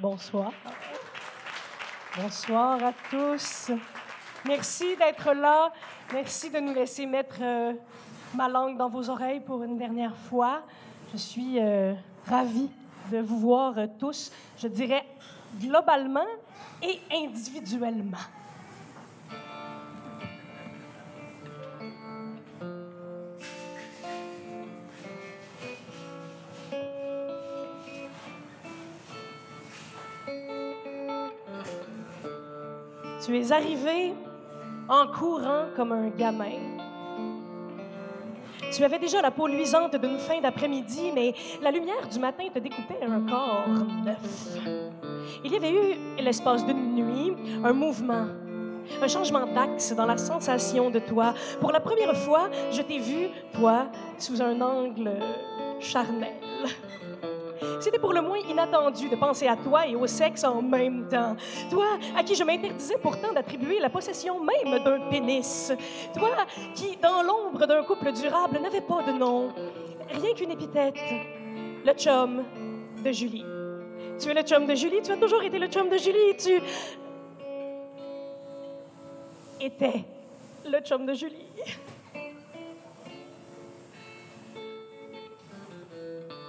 Bonsoir. Bonsoir à tous. Merci d'être là. Merci de nous laisser mettre euh, ma langue dans vos oreilles pour une dernière fois. Je suis euh, ravie de vous voir euh, tous, je dirais globalement et individuellement. Arrivé en courant comme un gamin. Tu avais déjà la peau luisante d'une fin d'après-midi, mais la lumière du matin te découpait un corps neuf. Il y avait eu, l'espace d'une nuit, un mouvement, un changement d'axe dans la sensation de toi. Pour la première fois, je t'ai vu, toi, sous un angle charnel. C'était pour le moins inattendu de penser à toi et au sexe en même temps. Toi, à qui je m'interdisais pourtant d'attribuer la possession même d'un pénis. Toi, qui, dans l'ombre d'un couple durable, n'avait pas de nom. Rien qu'une épithète. Le chum de Julie. Tu es le chum de Julie, tu as toujours été le chum de Julie, tu étais le chum de Julie.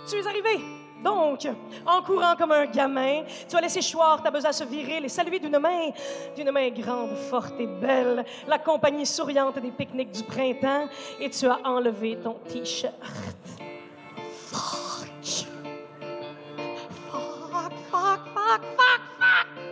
Tu es arrivé donc, en courant comme un gamin, tu as laissé choir ta besace virile et saluer d'une main, d'une main grande, forte et belle, la compagnie souriante des pique-niques du printemps, et tu as enlevé ton t-shirt. Fuck. Fuck, fuck, fuck,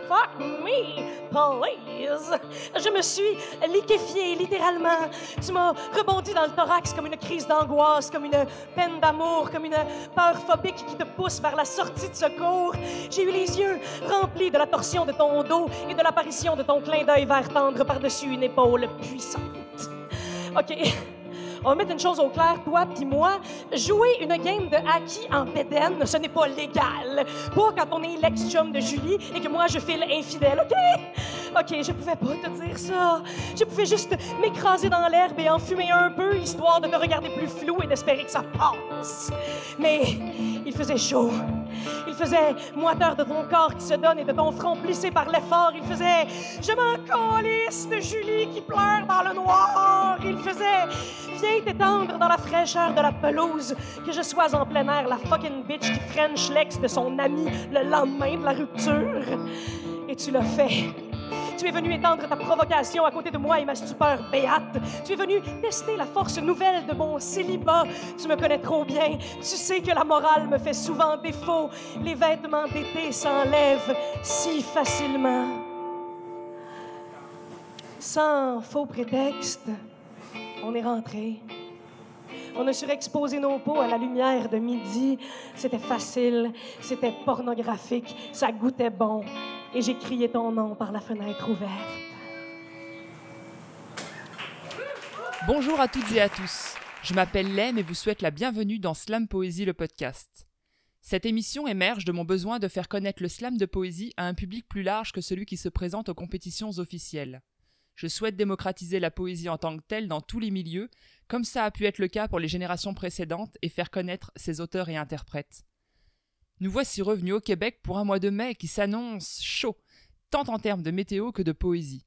fuck, me, please. Je me suis liquéfiée, littéralement. Tu m'as rebondi dans le thorax comme une crise d'angoisse, comme une peine d'amour, comme une peur phobique qui te pousse vers la sortie de secours. J'ai eu les yeux remplis de la torsion de ton dos et de l'apparition de ton clin d'œil vert tendre par-dessus une épaule puissante. OK. On va mettre une chose au clair, toi puis moi, jouer une game de hockey en bédaine, ce n'est pas légal. Pas quand on est l'ex-chum de Julie et que moi je file infidèle, OK? OK, je pouvais pas te dire ça. Je pouvais juste m'écraser dans l'herbe et en fumer un peu, histoire de te regarder plus flou et d'espérer que ça passe. Mais il faisait chaud. Il faisait moiteur de ton corps qui se donne et de ton front plissé par l'effort. Il faisait Je m'en calisse de Julie qui pleure dans le noir. Il faisait Viens t'étendre dans la fraîcheur de la pelouse. Que je sois en plein air, la fucking bitch qui french l'ex de son ami le lendemain de la rupture. Et tu l'as fait. Tu es venu étendre ta provocation à côté de moi et ma stupeur béate. Tu es venu tester la force nouvelle de mon célibat. Tu me connais trop bien. Tu sais que la morale me fait souvent défaut. Les vêtements d'été s'enlèvent si facilement. Sans faux prétexte, on est rentré. On a surexposé nos peaux à la lumière de midi. C'était facile, c'était pornographique, ça goûtait bon et j'ai crié ton nom par la fenêtre ouverte. Bonjour à toutes et à tous. Je m'appelle Lem et vous souhaite la bienvenue dans Slam Poésie le podcast. Cette émission émerge de mon besoin de faire connaître le slam de poésie à un public plus large que celui qui se présente aux compétitions officielles. Je souhaite démocratiser la poésie en tant que telle dans tous les milieux, comme ça a pu être le cas pour les générations précédentes, et faire connaître ses auteurs et interprètes. Nous voici revenus au Québec pour un mois de mai qui s'annonce chaud, tant en termes de météo que de poésie.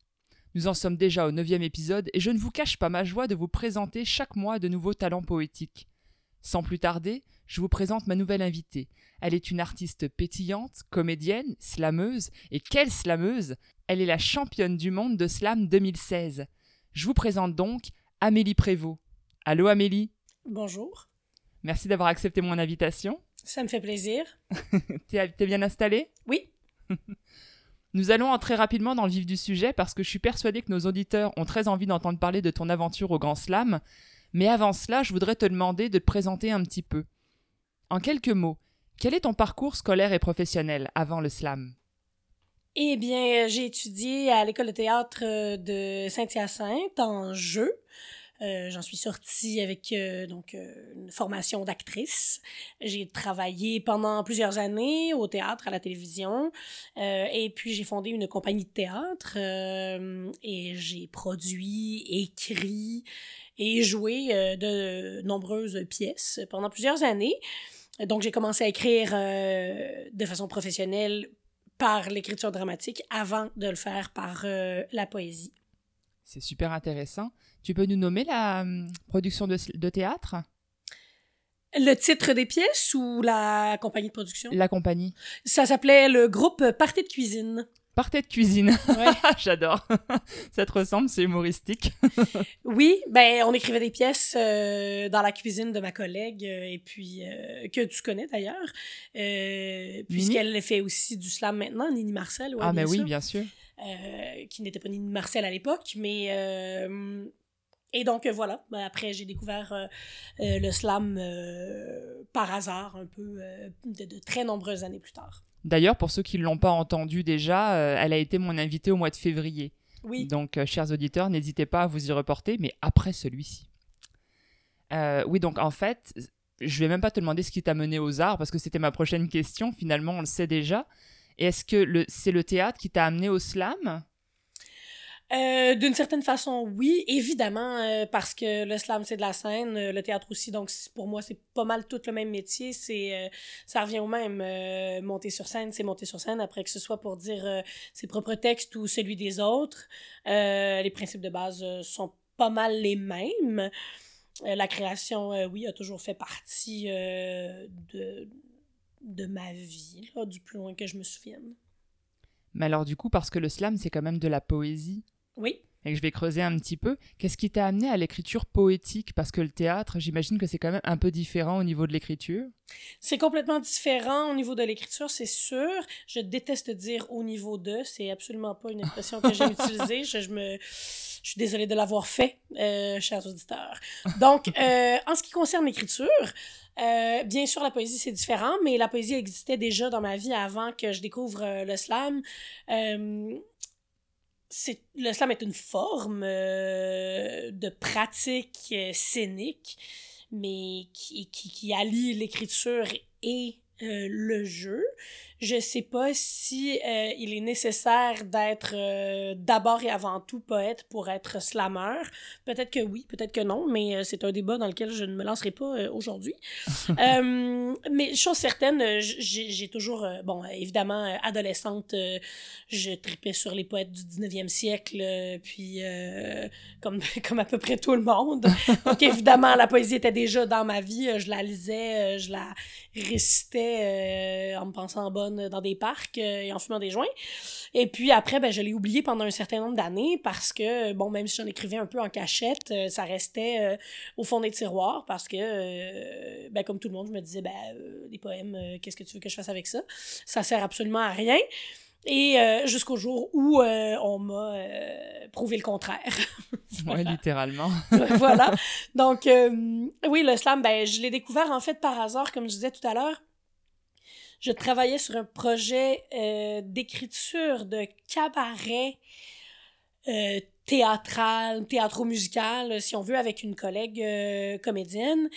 Nous en sommes déjà au neuvième épisode et je ne vous cache pas ma joie de vous présenter chaque mois de nouveaux talents poétiques. Sans plus tarder, je vous présente ma nouvelle invitée. Elle est une artiste pétillante, comédienne, slameuse, et quelle slameuse Elle est la championne du monde de slam 2016. Je vous présente donc Amélie Prévost. Allô Amélie Bonjour. Merci d'avoir accepté mon invitation. Ça me fait plaisir. t'es, bien installé Oui. Nous allons entrer rapidement dans le vif du sujet parce que je suis persuadée que nos auditeurs ont très envie d'entendre parler de ton aventure au Grand Slam. Mais avant cela, je voudrais te demander de te présenter un petit peu. En quelques mots, quel est ton parcours scolaire et professionnel avant le slam? Eh bien, j'ai étudié à l'école de théâtre de Saint-Hyacinthe en jeu. Euh, j'en suis sortie avec euh, donc euh, une formation d'actrice. J'ai travaillé pendant plusieurs années au théâtre, à la télévision, et puis j'ai fondé une compagnie de théâtre et j'ai produit, écrit et joué de nombreuses pièces pendant plusieurs années. Donc j'ai commencé à écrire de façon professionnelle par l'écriture dramatique avant de le faire par la poésie. C'est super intéressant. Tu peux nous nommer la hum, production de, de théâtre? Le titre des pièces ou la compagnie de production? La compagnie. Ça s'appelait le groupe Party de cuisine. Party de cuisine. Ouais. J'adore. Ça te ressemble, c'est humoristique. oui, ben on écrivait des pièces euh, dans la cuisine de ma collègue euh, et puis euh, que tu connais d'ailleurs, puisqu'elle fait aussi du slam maintenant, Nini Marcel. ah mais oui, bien sûr. qui n'était pas Nini Marcel à l'époque, mais et donc, voilà. Ben, après, j'ai découvert euh, euh, le slam par hasard, un peu, de, très nombreuses années plus tard. D'ailleurs, pour ceux qui ne l'ont pas entendu déjà, elle a été mon invitée au mois de février. Oui. Donc, chers auditeurs, n'hésitez pas à vous y reporter, mais après celui-ci. oui, donc en fait, je vais même pas te demander ce qui t'a mené aux arts, parce que c'était ma prochaine question. Finalement, on le sait déjà. Est-ce que c'est le théâtre qui t'a amené au slam? Euh, d'une certaine façon, oui, évidemment, euh, parce que le slam, c'est de la scène, euh, le théâtre aussi, donc pour moi, c'est pas mal tout le même métier. C'est, ça revient au même. monter sur scène, c'est monter sur scène, après que ce soit pour dire ses propres textes ou celui des autres. les principes de base sont pas mal les mêmes. la création, oui, a toujours fait partie de, de ma vie, du plus loin que je me souvienne. Mais alors du coup, parce que le slam, c'est quand même de la poésie, oui. Et que je vais creuser un petit peu. Qu'est-ce qui t'a amené à l'écriture poétique? Parce que le théâtre, j'imagine que c'est quand même un peu différent au niveau de l'écriture. C'est complètement différent au niveau de l'écriture, c'est sûr. Je déteste dire au niveau de. C'est absolument pas une expression que j'ai utilisée. Je, me... je suis désolée de l'avoir fait, euh, chers auditeurs. Donc, euh, en ce qui concerne l'écriture, euh, bien sûr, la poésie, c'est différent, mais la poésie existait déjà dans ma vie avant que je découvre le slam le slam est une forme euh, de pratique euh, scénique, mais qui, qui, qui allie l'écriture et euh, le jeu. Je sais pas si euh, il est nécessaire d'être euh, d'abord et avant tout poète pour être slammer. Peut-être que oui, peut-être que non, mais c'est un débat dans lequel je ne me lancerai pas aujourd'hui. mais chose certaine, j'ai toujours, bon, évidemment, adolescente, je tripais sur les poètes du 19e siècle, puis comme, comme à peu près tout le monde. Donc évidemment, la poésie était déjà dans ma vie, je la lisais, je la récitais en me pensant bonne dans des parcs euh, et en fumant des joints. Et puis après, ben, je l'ai oublié pendant un certain nombre d'années parce que, bon, même si j'en écrivais un peu en cachette, euh, ça restait euh, au fond des tiroirs parce que, ben, comme tout le monde, je me disais, ben, des poèmes, qu'est-ce que tu veux que je fasse avec ça? Ça sert absolument à rien. Et jusqu'au jour où on m'a prouvé le contraire. Oui, littéralement. voilà. Donc, oui, le slam, ben, je l'ai découvert en fait par hasard, comme je disais tout à l'heure je travaillais sur un projet euh, d'écriture de cabaret euh, théâtral, théâtro-musical, si on veut, avec une collègue euh, comédienne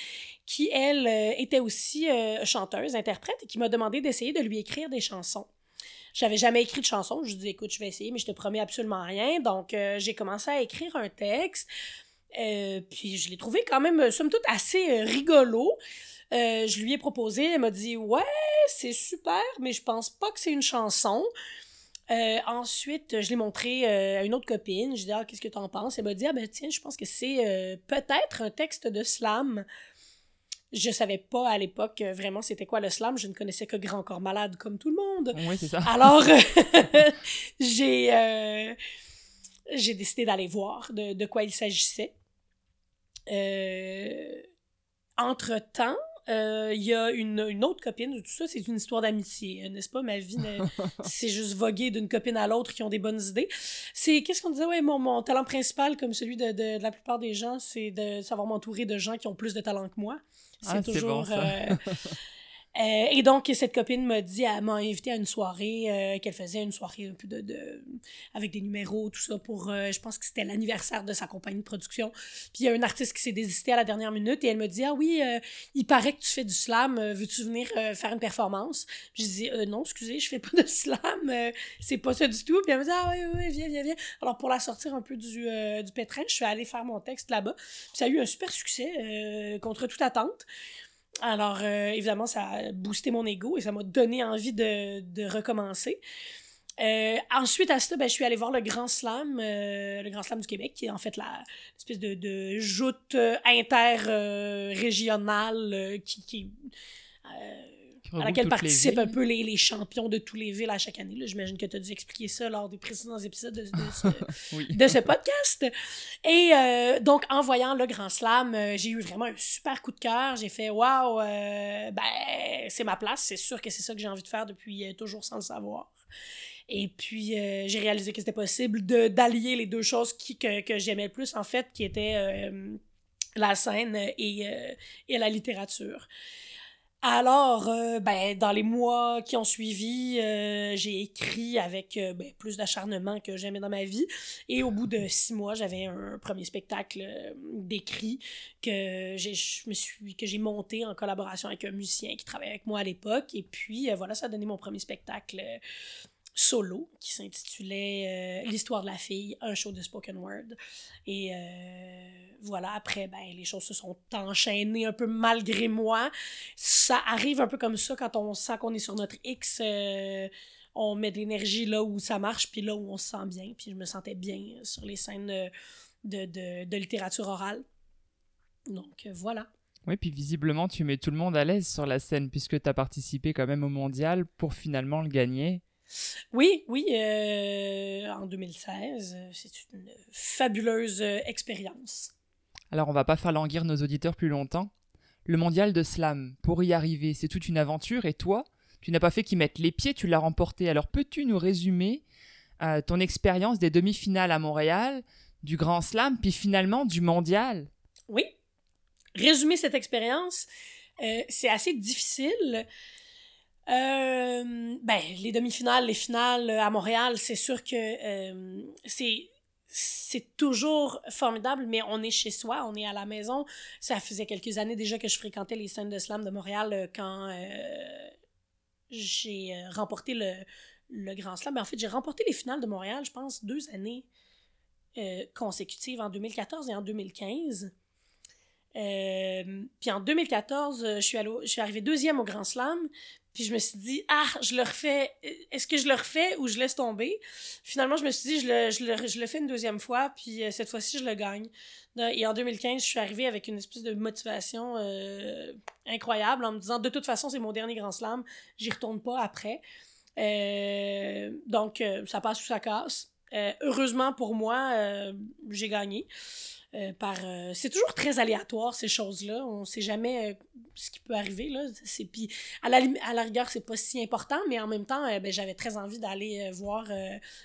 qui, elle, était aussi chanteuse, interprète, et qui m'a demandé d'essayer de lui écrire des chansons. J'avais jamais écrit de chansons. Je lui dis, écoute, je vais essayer, mais je te promets absolument rien. Donc, j'ai commencé à écrire un texte. puis je l'ai trouvé quand même, somme toute, assez rigolo. Euh, je lui ai proposé, elle m'a dit Ouais, c'est super, mais je pense pas que c'est une chanson. Euh, ensuite, je l'ai montré euh, à une autre copine. Je lui ai dit Ah, qu'est-ce que tu en penses? Elle m'a dit Ah, ben tiens, je pense que c'est peut-être un texte de slam. Je savais pas à l'époque vraiment c'était quoi le slam. Je ne connaissais que Grand Corps Malade comme tout le monde. Oui, c'est ça. Alors, j'ai j'ai décidé d'aller voir de, de, quoi il s'agissait. entre-temps, il y a une, une, autre copine, tout ça, c'est une histoire d'amitié, n'est-ce pas? Ma vie, c'est juste voguer d'une copine à l'autre qui ont des bonnes idées. C'est, qu'est-ce qu'on disait? Ouais, mon, mon talent principal, comme celui de, de, la plupart des gens, c'est de savoir m'entourer de gens qui ont plus de talent que moi. C'est ah, toujours. Bon, euh, euh, et donc, cette copine m'a dit, elle m'a invité à une soirée, euh, qu'elle faisait une soirée un peu de, de avec des numéros, tout ça, pour, euh, je pense que c'était l'anniversaire de sa compagnie de production. Puis il y a un artiste qui s'est désisté à la dernière minute et elle me dit, ah oui, il paraît que tu fais du slam, veux-tu venir faire une performance? Je dis, non, excusez, je fais pas de slam, c'est pas ça du tout. Puis elle me dit, ah oui, oui, viens, viens, viens. Alors pour la sortir un peu du, du pétrin, je suis allée faire mon texte là-bas. Puis ça a eu un super succès, contre toute attente. Alors, euh, évidemment, ça a boosté mon ego et ça m'a donné envie de, de recommencer. Euh, ensuite, à ça, ben, je suis allée voir le Grand Slam, euh, le Grand Slam du Québec, qui est en fait la espèce de, de joute inter-régionale qui, qui à laquelle participent un peu les, les, champions de tous les villes à chaque année. J'imagine que tu as dû expliquer ça lors des précédents épisodes de, de, ce, de ce, podcast. Et euh, donc, en voyant le Grand Slam, euh, j'ai eu vraiment un super coup de cœur. J'ai fait Waouh, euh, ben, c'est ma place. C'est sûr que c'est ça que j'ai envie de faire depuis toujours sans le savoir. Et puis, j'ai réalisé que c'était possible d'allier les deux choses qui, que, que j'aimais le plus, en fait, qui étaient la scène et, et la littérature. Alors, euh, ben, dans les mois qui ont suivi, euh, j'ai écrit avec euh, ben, plus d'acharnement que jamais dans ma vie. Et au bout de six mois, j'avais un premier spectacle d'écrit que j'ai, que j'ai monté en collaboration avec un musicien qui travaillait avec moi à l'époque. Et puis, voilà, ça a donné mon premier spectacle solo qui s'intitulait euh, L'histoire de la fille, un show de spoken word. Et euh, voilà, après, ben, les choses se sont enchaînées un peu malgré moi. Ça arrive un peu comme ça quand on sent qu'on est sur notre X. Euh, on met de l'énergie là où ça marche, puis là où on se sent bien. Puis je me sentais bien sur les scènes de, de, de littérature orale. Donc voilà. Oui, puis visiblement, tu mets tout le monde à l'aise sur la scène, puisque tu as participé quand même au mondial pour finalement le gagner. Oui, oui, euh, en 2016. C'est une fabuleuse euh, expérience. Alors, on va pas faire languir nos auditeurs plus longtemps. Le mondial de slam, pour y arriver, c'est toute une aventure, et toi, tu n'as pas fait qu'y mettre les pieds, tu l'as remporté. Alors, peux-tu nous résumer euh, ton expérience des demi-finales à Montréal, du Grand Slam, puis finalement du mondial? Oui. Résumer cette expérience, c'est assez difficile. Euh, ben, les demi-finales, les finales à Montréal, c'est sûr que euh, c'est c'est toujours formidable, mais on est chez soi, on est à la maison. Ça faisait quelques années déjà que je fréquentais les scènes de slam de Montréal euh, quand euh, j'ai remporté le, le Grand Slam. Ben, en fait, j'ai remporté les finales de Montréal, je pense, deux années consécutives, en 2014 et en 2015. Puis en 2014, je suis, je suis arrivée deuxième au Grand Slam. Puis je me suis dit, ah, je le refais. Est-ce que je le refais ou je laisse tomber? Finalement, je me suis dit, je le, je le, je le fais une deuxième fois, puis euh, cette fois-ci, je le gagne. Et en 2015, je suis arrivée avec une espèce de motivation euh, incroyable en me disant, de toute façon, c'est mon dernier grand slam, j'y retourne pas après. Euh, donc, ça passe ou ça casse. Heureusement pour moi, j'ai gagné. Euh, par euh, c'est toujours très aléatoire ces choses-là. On sait jamais euh, ce qui peut arriver là. C'est puis à la à la rigueur c'est pas si important mais en même temps ben, j'avais très envie d'aller voir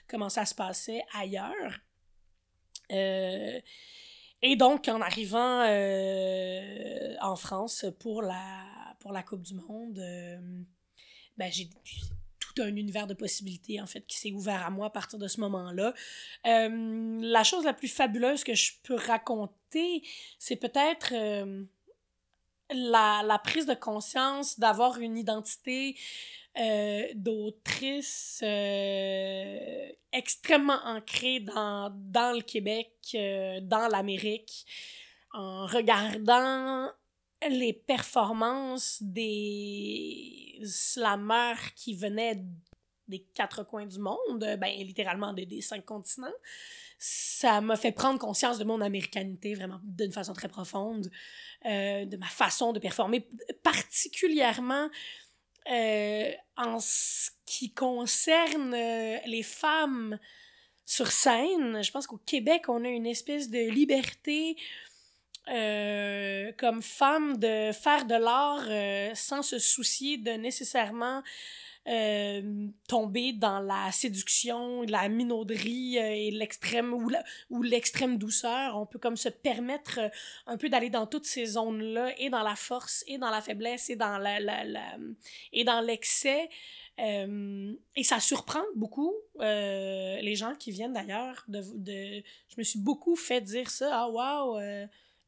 comment ça se passait ailleurs. Et donc en arrivant en France pour la pour la Coupe du monde ben j'ai un univers de possibilités, en fait, qui s'est ouvert à moi à partir de ce moment-là. Euh, la chose la plus fabuleuse que je peux raconter, c'est peut-être euh, la, la, prise de conscience d'avoir une identité euh, d'autrice extrêmement ancrée dans, dans le Québec, dans l'Amérique, en regardant les performances des slameurs qui venaient des quatre coins du monde, ben littéralement des cinq continents, ça m'a fait prendre conscience de mon américanité vraiment d'une façon très profonde, euh, de ma façon de performer, particulièrement euh, en ce qui concerne euh, les femmes sur scène. Je pense qu'au Québec, on a une espèce de liberté euh, comme femme de faire de l'art euh, sans se soucier de nécessairement euh, tomber dans la séduction, la minauderie et l'extrême ou, ou l'extrême douceur. On peut comme se permettre un peu d'aller dans toutes ces zones-là, et dans la force, et dans la faiblesse, et dans la, la, la et dans l'excès. et ça surprend beaucoup les gens qui viennent d'ailleurs. De, de, je me suis beaucoup fait dire ça. Ah, wow!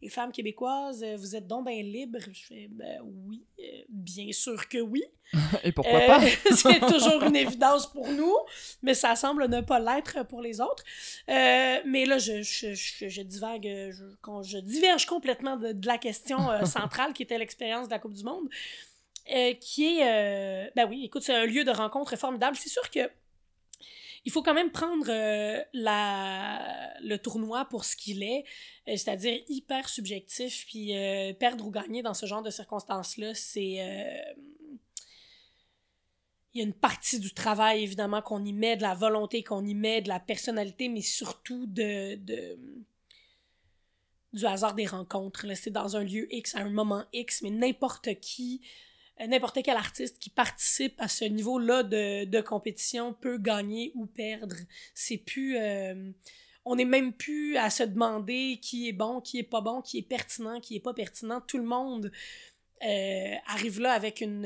Les femmes québécoises, euh, vous êtes donc bien libres? Je fais, ben oui, euh, bien sûr que oui. Et pourquoi pas? Euh, c'est toujours une évidence pour nous, mais ça semble ne pas l'être pour les autres. mais là, je, je, je, je divague, je, je, diverge complètement de, de la question centrale qui était l'expérience de la Coupe du Monde, qui est, ben oui, écoute, c'est un lieu de rencontre formidable. C'est sûr que il faut quand même prendre euh, le tournoi pour ce qu'il est, euh, c'est-à-dire hyper subjectif, puis euh, perdre ou gagner dans ce genre de circonstances-là, c'est... il y a une partie du travail, évidemment, qu'on y met, de la volonté qu'on y met, de la personnalité, mais surtout de, du hasard des rencontres. C'est dans un lieu X, à un moment X, mais n'importe qui n'importe quel artiste qui participe à ce niveau-là de, de, compétition peut gagner ou perdre. C'est plus. Euh, on n'est même plus à se demander qui est bon, qui est pas bon, qui est pertinent, qui est pas pertinent. Tout le monde euh, arrive là avec une,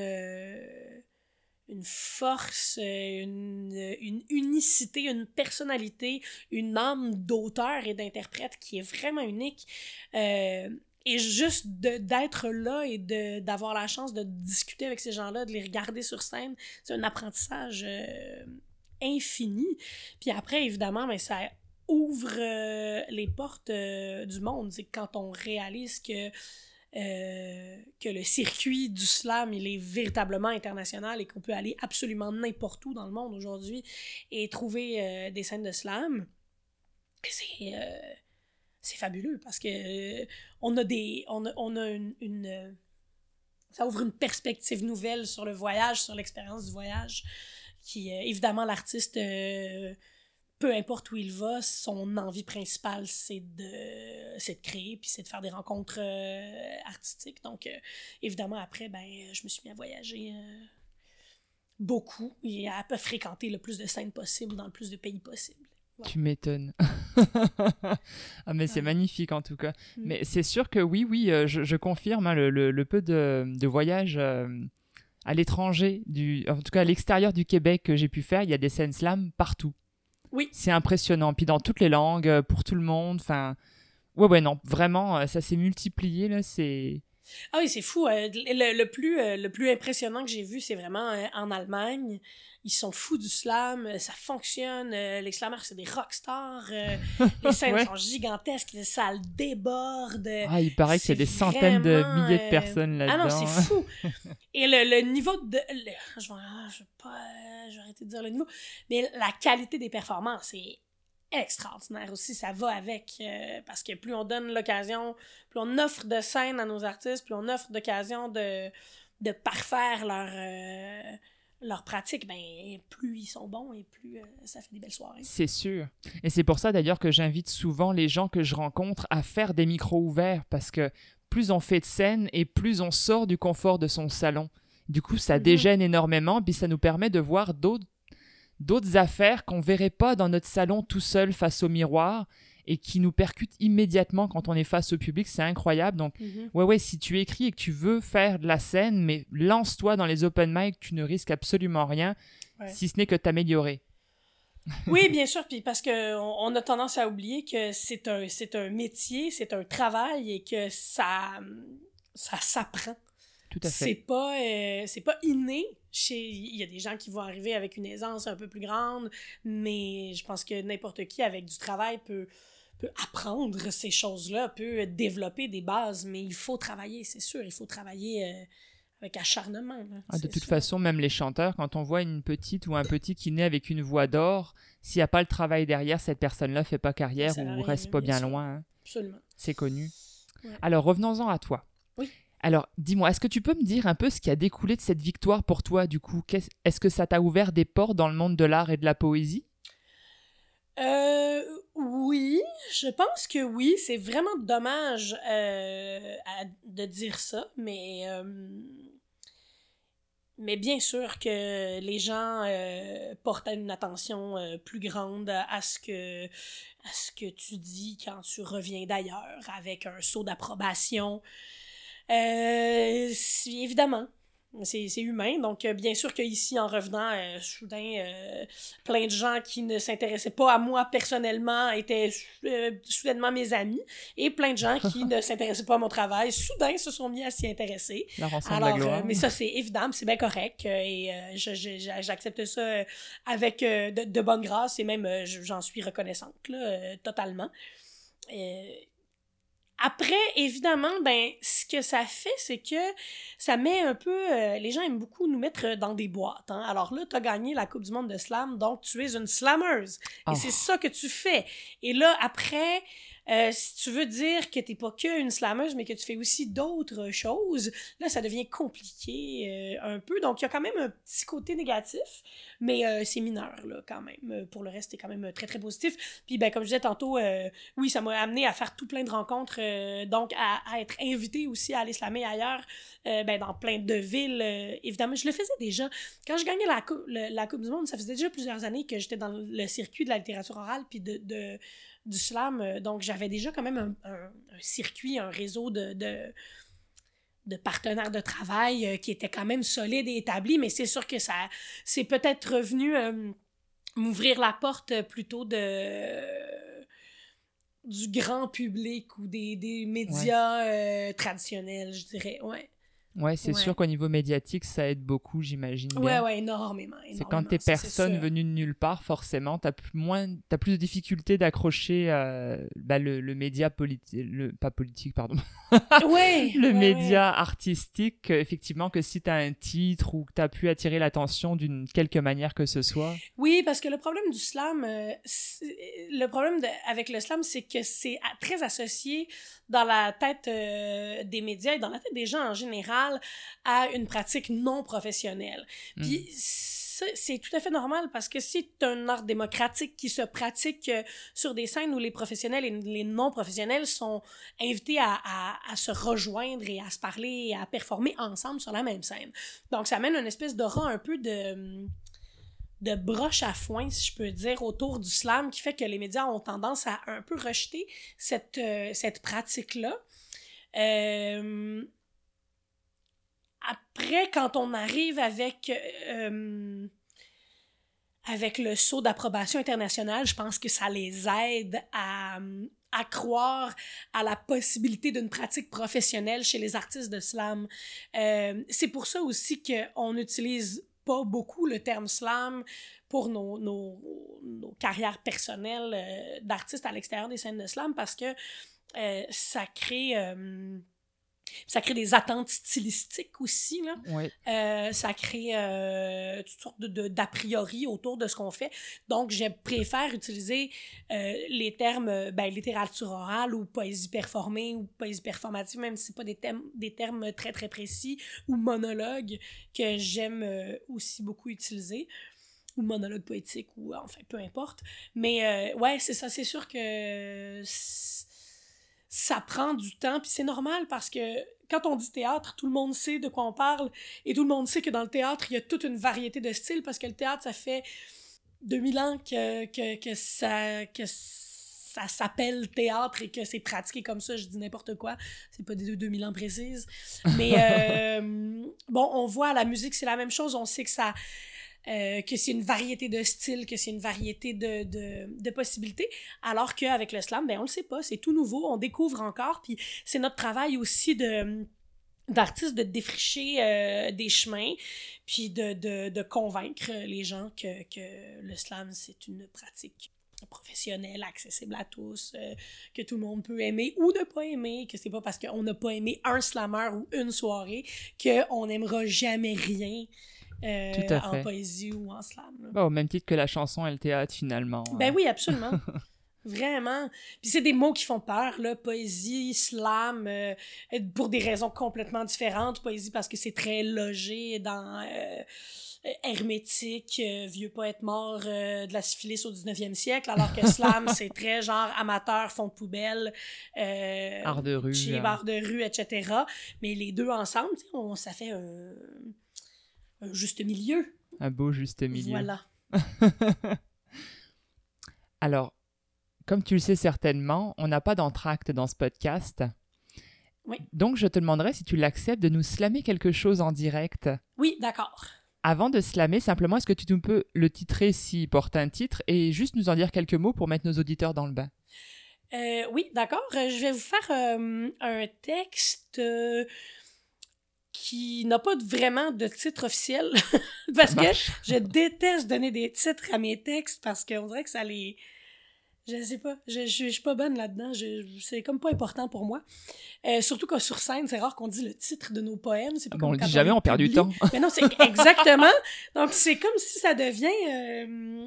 une force, une, une, unicité, une personnalité, une âme d'auteur et d'interprète qui est vraiment unique. Et juste d'être là et d'avoir la chance de discuter avec ces gens-là, de les regarder sur scène, c'est un apprentissage euh, infini. Puis après, évidemment, mais ça ouvre euh, les portes euh, du monde. C'est quand on réalise que, que le circuit du slam, il est véritablement international et qu'on peut aller absolument n'importe où dans le monde aujourd'hui et trouver des scènes de slam. C'est c'est fabuleux parce que euh, on a des on a, on a une, euh, ça ouvre une perspective nouvelle sur le voyage sur l'expérience du voyage qui euh, évidemment l'artiste peu importe où il va son envie principale c'est de créer puis c'est de faire des rencontres artistiques. Donc évidemment après ben je me suis mis à voyager beaucoup et à, à fréquenter le plus de scènes possible dans le plus de pays possible tu m'étonnes. ah mais c'est magnifique en tout cas. Mm. Mais c'est sûr que oui, oui, euh, je, confirme hein, le, peu de, de voyages euh, à l'étranger, en tout cas à l'extérieur du Québec que j'ai pu faire, il y a des scènes slam partout. Oui. C'est impressionnant. Puis dans toutes les langues, euh, pour tout le monde. Enfin, ouais, ouais, non, vraiment, ça s'est multiplié là. C'est ah oui, c'est fou. le, plus, le plus impressionnant que j'ai vu, c'est vraiment en Allemagne ils sont fous du slam, euh, ça fonctionne, euh, les slammers c'est des rockstars, euh, les scènes sont gigantesques, les salles débordent. Ah, il paraît qu'il y a des centaines de milliers de personnes là-dedans. Ah non, c'est fou. Et le, niveau de... je, vais, je, vais pas, je vais arrêter de dire le niveau, mais la qualité des performances est extraordinaire aussi, ça va avec, parce que plus on donne l'occasion, plus on offre de scènes à nos artistes, plus on offre d'occasion de, de parfaire leur leur pratique, ben, plus ils sont bons et plus euh, ça fait des belles soirées. C'est sûr. Et c'est pour ça d'ailleurs que j'invite souvent les gens que je rencontre à faire des micros ouverts parce que plus on fait de scène et plus on sort du confort de son salon. Du coup, ça dégène énormément, puis ça nous permet de voir d'autres d'autres affaires qu'on verrait pas dans notre salon tout seul face au miroir et qui nous percute immédiatement quand on est face au public. C'est incroyable. Donc, mhm. ouais, ouais, si tu écris et que tu veux faire de la scène, mais lance-toi dans les open mic, tu ne risques absolument rien, si ce n'est que t'améliorer. oui, bien sûr, puis parce qu'on on a tendance à oublier que c'est un, c'est un métier, c'est un travail et que ça, ça s'apprend. Tout à fait. C'est pas, euh, c'est pas inné. Chez... Il y a des gens qui vont arriver avec une aisance un peu plus grande, mais je pense que n'importe qui avec du travail peut, peut apprendre ces choses-là, peut développer des bases, mais il faut travailler, c'est sûr, il faut travailler euh, avec acharnement. Ah, de toute façon, même les chanteurs, quand on voit une petite ou un petit qui naît avec une voix d'or, s'il n'y a pas le travail derrière, cette personne-là fait pas carrière ou reste pas bien, loin. Hein. Absolument. C'est connu. Alors revenons-en à toi. Oui. Alors, dis-moi, est-ce que tu peux me dire un peu ce qui a découlé de cette victoire pour toi, du coup? Est-ce que ça t'a ouvert des portes dans le monde de l'art et de la poésie? Euh, oui, je pense que oui. C'est vraiment dommage euh, de dire ça, mais euh, mais bien sûr que les gens euh, portent une attention plus grande à ce que à ce que tu dis quand tu reviens d'ailleurs avec un saut d'approbation. Évidemment, c'est humain. Donc, euh, bien sûr qu'ici, en revenant, euh, soudain, euh, plein de gens qui ne s'intéressaient pas à moi personnellement étaient soudainement mes amis. Et plein de gens qui ne s'intéressaient pas à mon travail, soudain, se sont mis à s'y intéresser. Alors, mais ça, c'est évident, c'est bien correct. et j'accepte ça avec de, de, bonne grâce et même j'en suis reconnaissante, là, totalement après, évidemment, ben, ce que ça fait, c'est que ça met un peu. euh, les gens aiment beaucoup nous mettre dans des boîtes. hein. Alors là, tu as gagné la Coupe du Monde de slam, donc tu es une slammeuse. Oh. Et c'est ça que tu fais. Et là, après, euh, si tu veux dire que t'es pas que une slammeuse, mais que tu fais aussi d'autres choses, là, ça devient compliqué euh, un peu. Donc, il y a quand même un petit côté négatif, mais euh, c'est mineur, là, quand même. Euh, Pour le reste, c'est quand même euh, très, très positif. Puis, ben, comme je disais tantôt, euh, oui, ça m'a amené à faire tout plein de rencontres, donc à, à être invité aussi à aller slammer ailleurs, ben, dans plein de villes. évidemment, je le faisais déjà. Quand je gagnais la, cou- la Coupe du Monde, ça faisait déjà plusieurs années que j'étais dans le circuit de la littérature orale puis de, de- du slam. euh, Donc, j'avais déjà quand même un, un- un circuit, un réseau de, de, de partenaires de travail euh, qui était quand même solide et établi, mais c'est sûr que ça c'est peut-être revenu euh, m'ouvrir la porte plutôt de du grand public ou des, des médias euh, traditionnels, je dirais. Ouais, Ouais, c'est Ouais. sûr qu'au niveau médiatique, ça aide beaucoup, j'imagine. ouais, bien. ouais, énormément. C'est quand t'es énormément, personne venue de nulle part, forcément, t'as plus, moins, t'as plus de difficultés d'accrocher euh, bah, le, le média politique, pas politique, pardon, Ouais, le ouais, média artistique, euh, effectivement, que si t'as un titre ou que t'as pu attirer l'attention d'une quelque manière que ce soit. Oui, parce que le problème du slam, euh, c'est- le problème de- avec le slam, c'est que c'est très associé dans la tête euh, des médias et dans la tête des gens en général à une pratique non professionnelle. Puis ça, c'est tout à fait normal parce que c'est un art démocratique qui se pratique euh, sur des scènes où les professionnels et les non professionnels sont invités à, à- à se rejoindre et à se parler et à performer ensemble sur la même scène. Donc ça amène une espèce d'aura un peu de de broche à foin, si je peux dire, autour du slam, qui fait que les médias ont tendance à un peu rejeter cette, euh, cette pratique-là. Euh, après, quand on arrive avec, euh, avec le saut d'approbation internationale, je pense que ça les aide à, à croire à la possibilité d'une pratique professionnelle chez les artistes de slam. Euh, c'est pour ça aussi qu'on n'utilise pas beaucoup le terme slam pour nos, nos, carrières personnelles euh, d'artistes à l'extérieur des scènes de slam parce que ça crée ça crée des attentes stylistiques aussi là. Euh, ça crée euh, toutes sortes d'a priori autour de ce qu'on fait. Donc, je préfère utiliser euh, les termes ben, littérature orale ou poésie performée ou poésie performative, même si ce pas des, thèmes, des termes très, très précis, ou monologue, que j'aime aussi beaucoup utiliser ou monologue poétique, ou enfin, peu importe. Mais ouais, c'est ça, c'est sûr que ça prend du temps, puis c'est normal parce que quand on dit théâtre, tout le monde sait de quoi on parle, et tout le monde sait que dans le théâtre, il y a toute une variété de styles, parce que le théâtre, ça fait 2000 ans que, que, que ça... Que ça s'appelle théâtre et que c'est pratiqué comme ça, je dis n'importe quoi, c'est pas des 2000 ans précises. Mais euh, bon, on voit la musique, c'est la même chose, on sait que ça, euh, que c'est une variété de styles, que c'est une variété de, de, possibilités, alors qu'avec le slam, ben on le sait pas, c'est tout nouveau, on découvre encore, puis c'est notre travail aussi de d'artistes de défricher euh, des chemins, puis de, de, de convaincre les gens que, que le slam, c'est une pratique professionnelle, accessible à tous, euh, que tout le monde peut aimer ou ne pas aimer, que c'est pas parce qu'on n'a pas aimé un slammer ou une soirée qu'on n'aimera jamais rien euh, Tout à en fait. poésie ou en slam. là. Bah, au même titre que la chanson et le théâtre, finalement. Ben hein. oui, absolument. Vraiment. Puis c'est des mots qui font peur, là. Poésie, slam, euh, pour des raisons complètement différentes. Poésie parce que c'est très logé dans euh, hermétique, euh, vieux poète mort de la syphilis au 19e siècle, alors que slam, c'est très genre amateur, fond de poubelle, Art de rue. chez hein. bar de rue, etc. Mais les deux ensemble, on- ça fait un, un juste milieu. Un beau juste milieu. Voilà. Alors, comme tu le sais certainement, on n'a pas d'entracte dans ce podcast. Oui. Donc, je te demanderais si tu l'acceptes de nous slammer quelque chose en direct. Oui, d'accord. Avant de slammer, simplement, est-ce que tu nous peux le titrer s'il porte un titre et juste nous en dire quelques mots pour mettre nos auditeurs dans le bain? Euh, oui, d'accord. Euh, je vais vous faire euh, un texte euh, qui n'a pas vraiment de titre officiel. parce que je déteste donner des titres à mes textes parce qu'on dirait que ça les. Je sais pas. Je, je, je suis pas bonne là-dedans. C'est comme pas important pour moi. Euh, surtout que sur scène, c'est rare qu'on dit le titre de nos poèmes. C'est pas Ah bon, on le dit jamais, on perd du temps. Mais non, c'est exactement. Donc, c'est comme si ça devient. euh,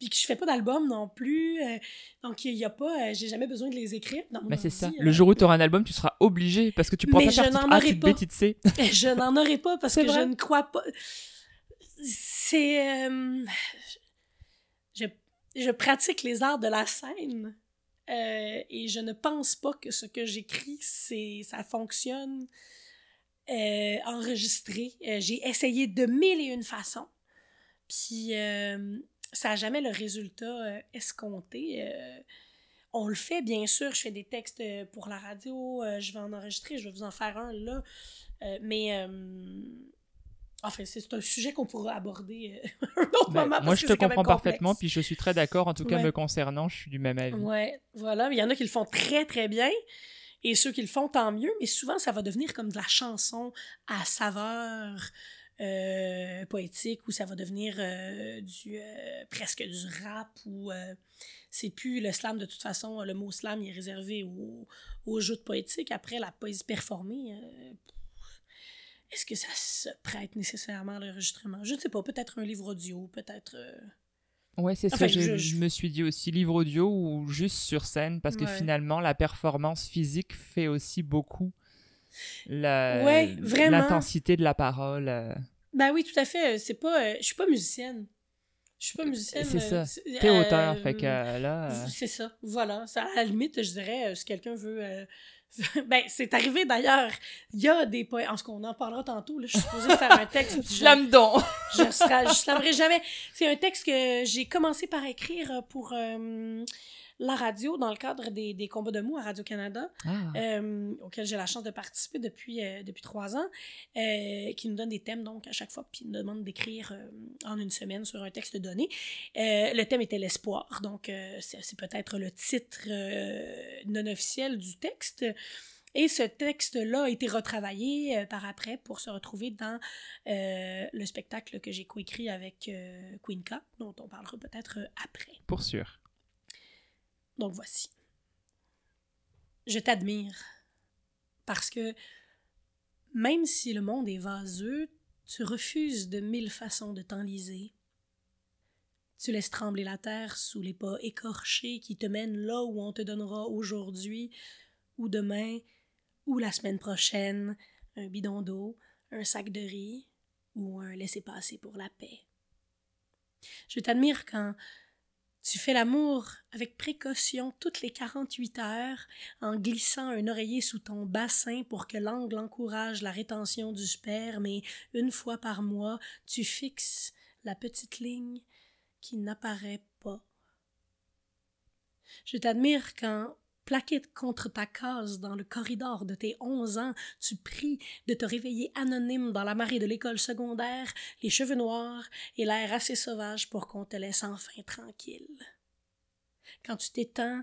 puis que je fais pas d'album non plus. euh, donc, il y a pas. euh, J'ai jamais besoin de les écrire. mon Mais c'est ça. Le jour où tu auras un album, tu seras obligé parce que tu pourras pas faire titre A, titre. B, titre C. Je n'en aurai pas parce que je ne crois pas. C'est. Je, pratique les arts de la scène euh, et je ne pense pas que ce que j'écris, c'est ça fonctionne euh, enregistré. Euh, J'ai essayé de mille et une façons. Puis ça n'a jamais le résultat escompté. On le fait, bien sûr. Je fais des textes pour la radio. je vais en enregistrer. Je vais vous en faire un là. Mais. Enfin, c'est un sujet qu'on pourra aborder euh, un autre Ben, moment. moi, parce je que te comprends parfaitement, puis je suis très d'accord. En tout cas, me concernant, je suis du même avis. Ouais, voilà. Il y en a qui le font très, très bien. Et ceux qui le font, tant mieux. Mais souvent, ça va devenir comme de la chanson à saveur euh, poétique ou ça va devenir euh, du euh, presque du rap ou c'est plus le slam de toute façon. Le mot slam il est réservé au, aux joutes poétiques. Après, la poésie performée, est-ce que ça se prête nécessairement à l'enregistrement? Je ne sais pas. Peut-être un livre audio, peut-être... euh, Ouais, c'est Enfin, ça. Je, je- je me suis dit aussi livre audio ou juste sur scène parce que Ouais. finalement, la performance physique fait aussi beaucoup Ouais, l'intensité de la parole. euh. Ben oui, tout à fait. C'est pas. euh, je suis pas musicienne. Je suis pas musicienne. C'est euh, ça. T'es euh, auteur, fait que euh, là. euh, C'est ça. Voilà. Ça, à la limite, je dirais, euh, si quelqu'un veut. euh, ben, c'est arrivé d'ailleurs. Il y a des poèmes. En ce qu'on en parlera tantôt, là, je suis supposée faire un texte. je- Slam donc! je serai- je jamais. C'est un texte que j'ai commencé par écrire pour euh, la radio dans le cadre des, des combats de mots à Radio-Canada Ah. euh, auquel j'ai la chance de participer depuis, euh, depuis trois ans, euh, qui nous donne des thèmes donc à chaque fois, puis nous demande d'écrire en une semaine sur un texte donné. Le thème était l'espoir, donc c'est c'est peut-être le titre non officiel du texte. Et ce texte-là a été retravaillé euh, par après pour se retrouver dans euh, le spectacle que j'ai coécrit avec euh, Queen K, dont on parlera peut-être après. Pour sûr. Donc voici. Je t'admire parce que même si le monde est vaseux, tu refuses de mille façons de t'enliser. Tu laisses trembler la terre sous les pas écorchés qui te mènent là où on te donnera aujourd'hui, ou demain, ou la semaine prochaine, un bidon d'eau, un sac de riz, ou un laissez-passer pour la paix. Je t'admire quand tu fais l'amour avec précaution toutes les 48 heures en glissant un oreiller sous ton bassin pour que l'angle encourage la rétention du sperme et une fois par mois, tu fixes la petite ligne qui n'apparaît pas. Je t'admire quand, plaqué contre ta case dans le corridor de tes onze ans, tu pries de te réveiller anonyme dans la marée de l'école secondaire, les cheveux noirs et l'air assez sauvage pour qu'on te laisse enfin tranquille. Quand tu t'étends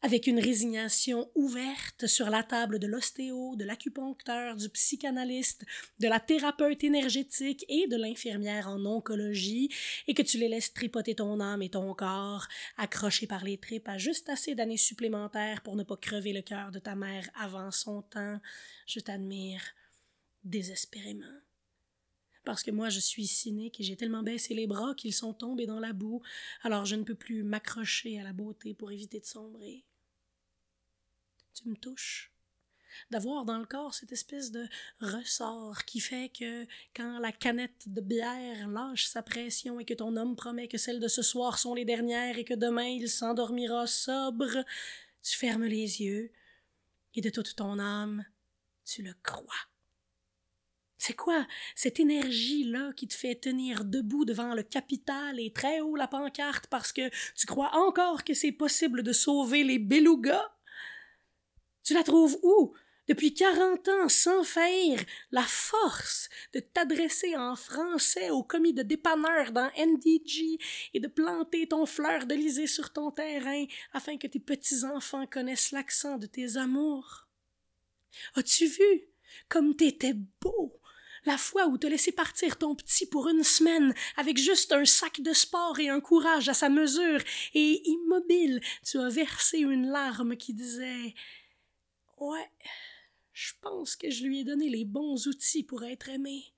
avec une résignation ouverte sur la table de l'ostéo, de l'acupuncteur, du psychanalyste, de la thérapeute énergétique et de l'infirmière en oncologie, et que tu les laisses tripoter ton âme et ton corps, accrochés par les tripes à juste assez d'années supplémentaires pour ne pas crever le cœur de ta mère avant son temps, je t'admire désespérément. Parce que moi, je suis cynique et j'ai tellement baissé les bras qu'ils sont tombés dans la boue, alors je ne peux plus m'accrocher à la beauté pour éviter de sombrer. Tu me touches. D'avoir dans le corps cette espèce de ressort qui fait que quand la canette de bière lâche sa pression et que ton homme promet que celles de ce soir sont les dernières et que demain il s'endormira sobre, tu fermes les yeux et de toute ton âme, tu le crois. C'est quoi cette énergie-là qui te fait tenir debout devant le capital et très haut la pancarte parce que tu crois encore que c'est possible de sauver les belugas? Tu la trouves où? Depuis quarante ans, sans faillir, la force de t'adresser en français au commis de dépanneur dans NDG et de planter ton fleur d'Elysée sur ton terrain afin que tes petits-enfants connaissent l'accent de tes amours. As-tu vu comme t'étais beau? La fois où t'as laissé partir ton petit pour une semaine avec juste un sac de sport et un courage à sa mesure, et immobile, tu as versé une larme qui disait Ouais, je pense que je lui ai donné les bons outils pour être aimé.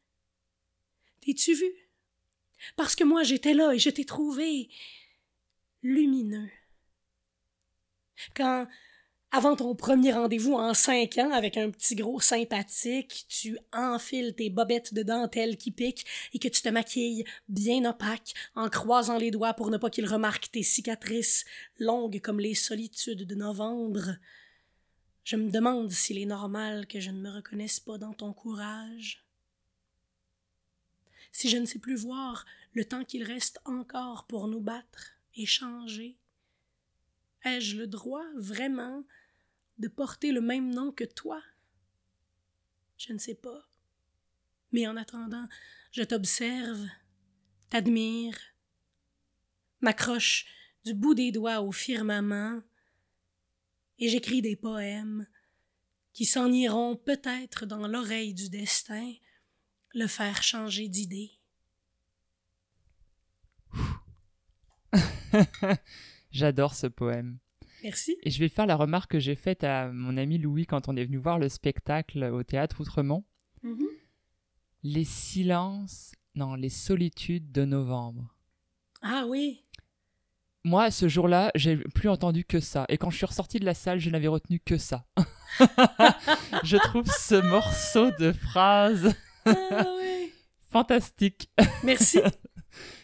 T'es-tu vu? Parce que moi j'étais là et je t'ai trouvé lumineux. Quand avant ton premier rendez-vous en cinq ans avec un petit gros sympathique, tu enfiles tes bobettes de dentelle qui piquent et que tu te maquilles bien opaque en croisant les doigts pour ne pas qu'il remarque tes cicatrices longues comme les solitudes de novembre. Je me demande s'il est normal que je ne me reconnaisse pas dans ton courage. Si je ne sais plus voir le temps qu'il reste encore pour nous battre et changer, ai-je le droit vraiment de porter le même nom que toi? Je ne sais pas. Mais en attendant, je t'observe, t'admire, m'accroche du bout des doigts au firmament, et j'écris des poèmes qui s'en iront peut-être dans l'oreille du destin, le faire changer d'idée. J'adore ce poème. Merci. Et je vais faire la remarque que j'ai faite à mon ami Louis quand on est venu voir le spectacle au théâtre Outremont. Mhm. Les silences, non, les solitudes de novembre. Ah oui. Moi, ce jour-là, j'ai plus entendu que ça. Et quand je suis ressorti de la salle, je n'avais retenu que ça. je trouve ce morceau de phrase Ah oui. fantastique. Merci.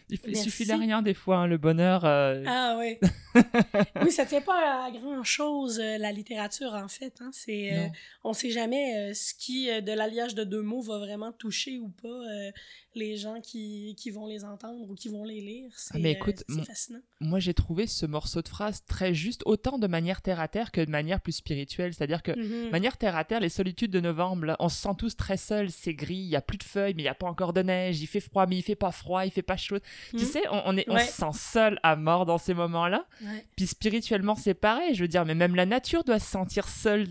Il, Merci. suffit de rien des fois, hein, le bonheur. euh, Ah oui. oui, ça tient pas à grand chose la littérature en fait. Hein. C'est, euh, on sait jamais euh, ce qui euh, de l'alliage de deux mots va vraiment toucher ou pas euh, les gens qui, qui vont les entendre ou qui vont les lire. C'est, Ah, mais euh, écoute, c'est fascinant. Moi, j'ai trouvé ce morceau de phrase très juste, autant de manière terre à terre que de manière plus spirituelle. C'est-à-dire que Mhm. Manière terre à terre, les solitudes de novembre, là, on se sent tous très seuls, c'est gris, il y a plus de feuilles, mais il y a pas encore de neige, il fait froid, mais il fait pas froid, il fait pas chaud. Tu Mhm. sais, on, on est, on se sent seul à mort dans ces moments-là. Ouais. Puis spirituellement, c'est pareil, je veux dire, mais même la nature doit se sentir seule.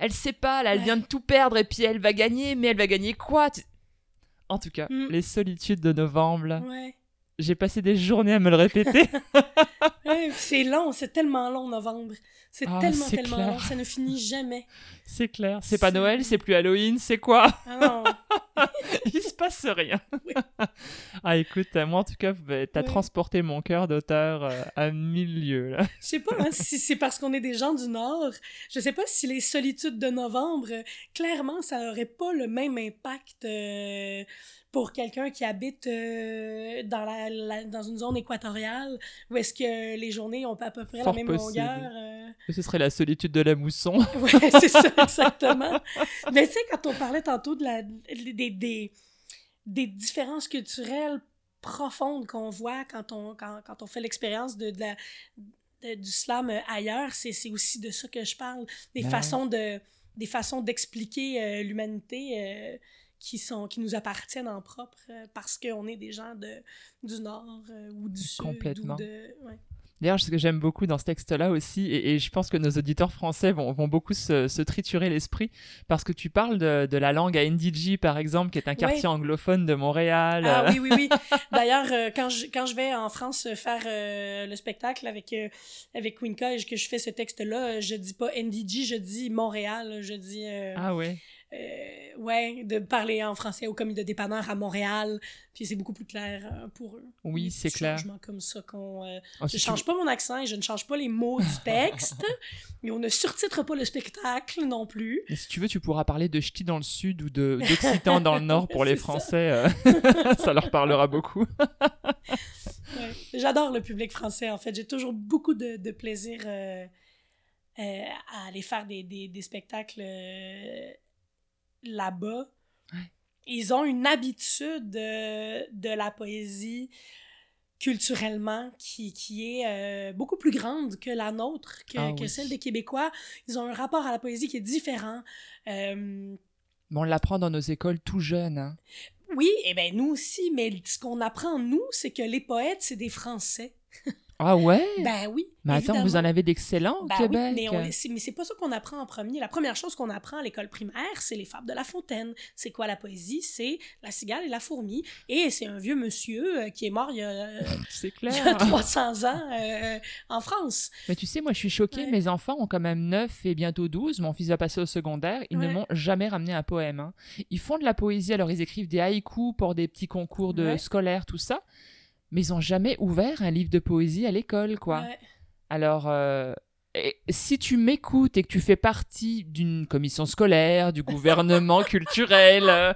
Elle sait pas, là, elle Ouais. vient de tout perdre et puis elle va gagner, mais elle va gagner quoi Tu- En tout cas, Mhm. les solitudes de novembre, là, Ouais. j'ai passé des journées à me le répéter. Ouais, c'est long, c'est tellement long novembre. C'est Ah, tellement, tellement clair. long, ça ne finit jamais. c'est clair. C'est pas Noël, c'est plus Halloween, c'est quoi? Ah non. Il se passe rien. Oui. ah écoute, moi en tout cas, bah, t'as Oui. transporté mon cœur d'auteur euh, à mille lieues là. Je sais pas hein, si c'est parce qu'on est des gens du Nord. Je sais pas si les solitudes de novembre, euh, clairement, ça aurait pas le même impact euh, pour quelqu'un qui habite euh, dans, la, la- dans une zone équatoriale où est-ce que les journées ont à peu près Fort la même possible. longueur. euh? Ce serait la solitude de la mousson. Ouais, c'est ça, exactement. Mais tu sais, quand on parlait tantôt de la, des, des, des différences culturelles profondes qu'on voit quand on, quand, quand on fait l'expérience de, de la, de- du slam ailleurs, c'est c'est aussi de ça que je parle. Des Ben façons de des façons d'expliquer euh, l'humanité euh, qui, sont, qui nous appartiennent en propre euh, parce qu'on est des gens de, du Nord ou du Sud. Ou de, ouais. D'ailleurs, ce que j'aime beaucoup dans ce texte-là aussi, et, et je pense que nos auditeurs français vont, vont beaucoup se, se triturer l'esprit, parce que tu parles de, de la langue à Ndiji, par exemple, qui est un quartier anglophone de Montréal. Ah euh, oui, oui, oui. D'ailleurs, euh, quand, je, quand je vais en France faire euh, le spectacle avec, euh, avec Winka et que je fais ce texte-là, euh, je dis pas NDG, je dis Montréal. Je dis, euh, Ah ouais. Euh, ouais, de parler en français au commis de dépanneur à Montréal. Puis c'est beaucoup plus clair euh, pour eux. Oui, c'est clair. changements comme ça qu'on... euh, Oh, je tu change pas mon accent et je ne change pas les mots du texte, mais on ne surtitre pas le spectacle non plus. Et si tu veux, tu pourras parler de ch'ti dans le sud ou de d'occitan dans le nord pour les ça. Français. euh, ça leur parlera beaucoup. Ouais. J'adore le public français, en fait. J'ai toujours beaucoup de, de plaisir à aller faire des, des, des spectacles là-bas. Ouais. Ils ont une habitude euh, de la poésie culturellement qui, qui est euh, beaucoup plus grande que la nôtre, que, Ah que oui. celle des Québécois. Ils ont un rapport à la poésie qui est différent. Euh, on l'apprend dans nos écoles tout jeune. hein. oui, et ben nous aussi, mais ce qu'on apprend, nous, c'est que les poètes, c'est des Français. Ah ouais? Ben oui. mais attends, vous en avez d'excellents au Ben oui, Québec. mais, on- c'est- mais c'est pas ça qu'on apprend en premier. La première chose qu'on apprend à l'école primaire, c'est les fables de La Fontaine. C'est quoi la poésie? C'est la cigale et la fourmi. Et c'est un vieux monsieur euh, qui est mort il y a, euh, C'est il y a clair. 300 ans euh, en France. Mais tu sais, moi, je suis choquée. Ouais. Mes enfants ont quand même 9 et bientôt 12. Mon fils va passer au secondaire. Ils ne m'ont jamais ramené un poème. hein. Ils font de la poésie, alors ils écrivent des haïkus pour des petits concours de Ouais. scolaires, tout ça. Mais ils ont jamais ouvert un livre de poésie à l'école, quoi. Ouais. Alors, euh, et si tu m'écoutes et que tu fais partie d'une commission scolaire, du gouvernement culturel, euh,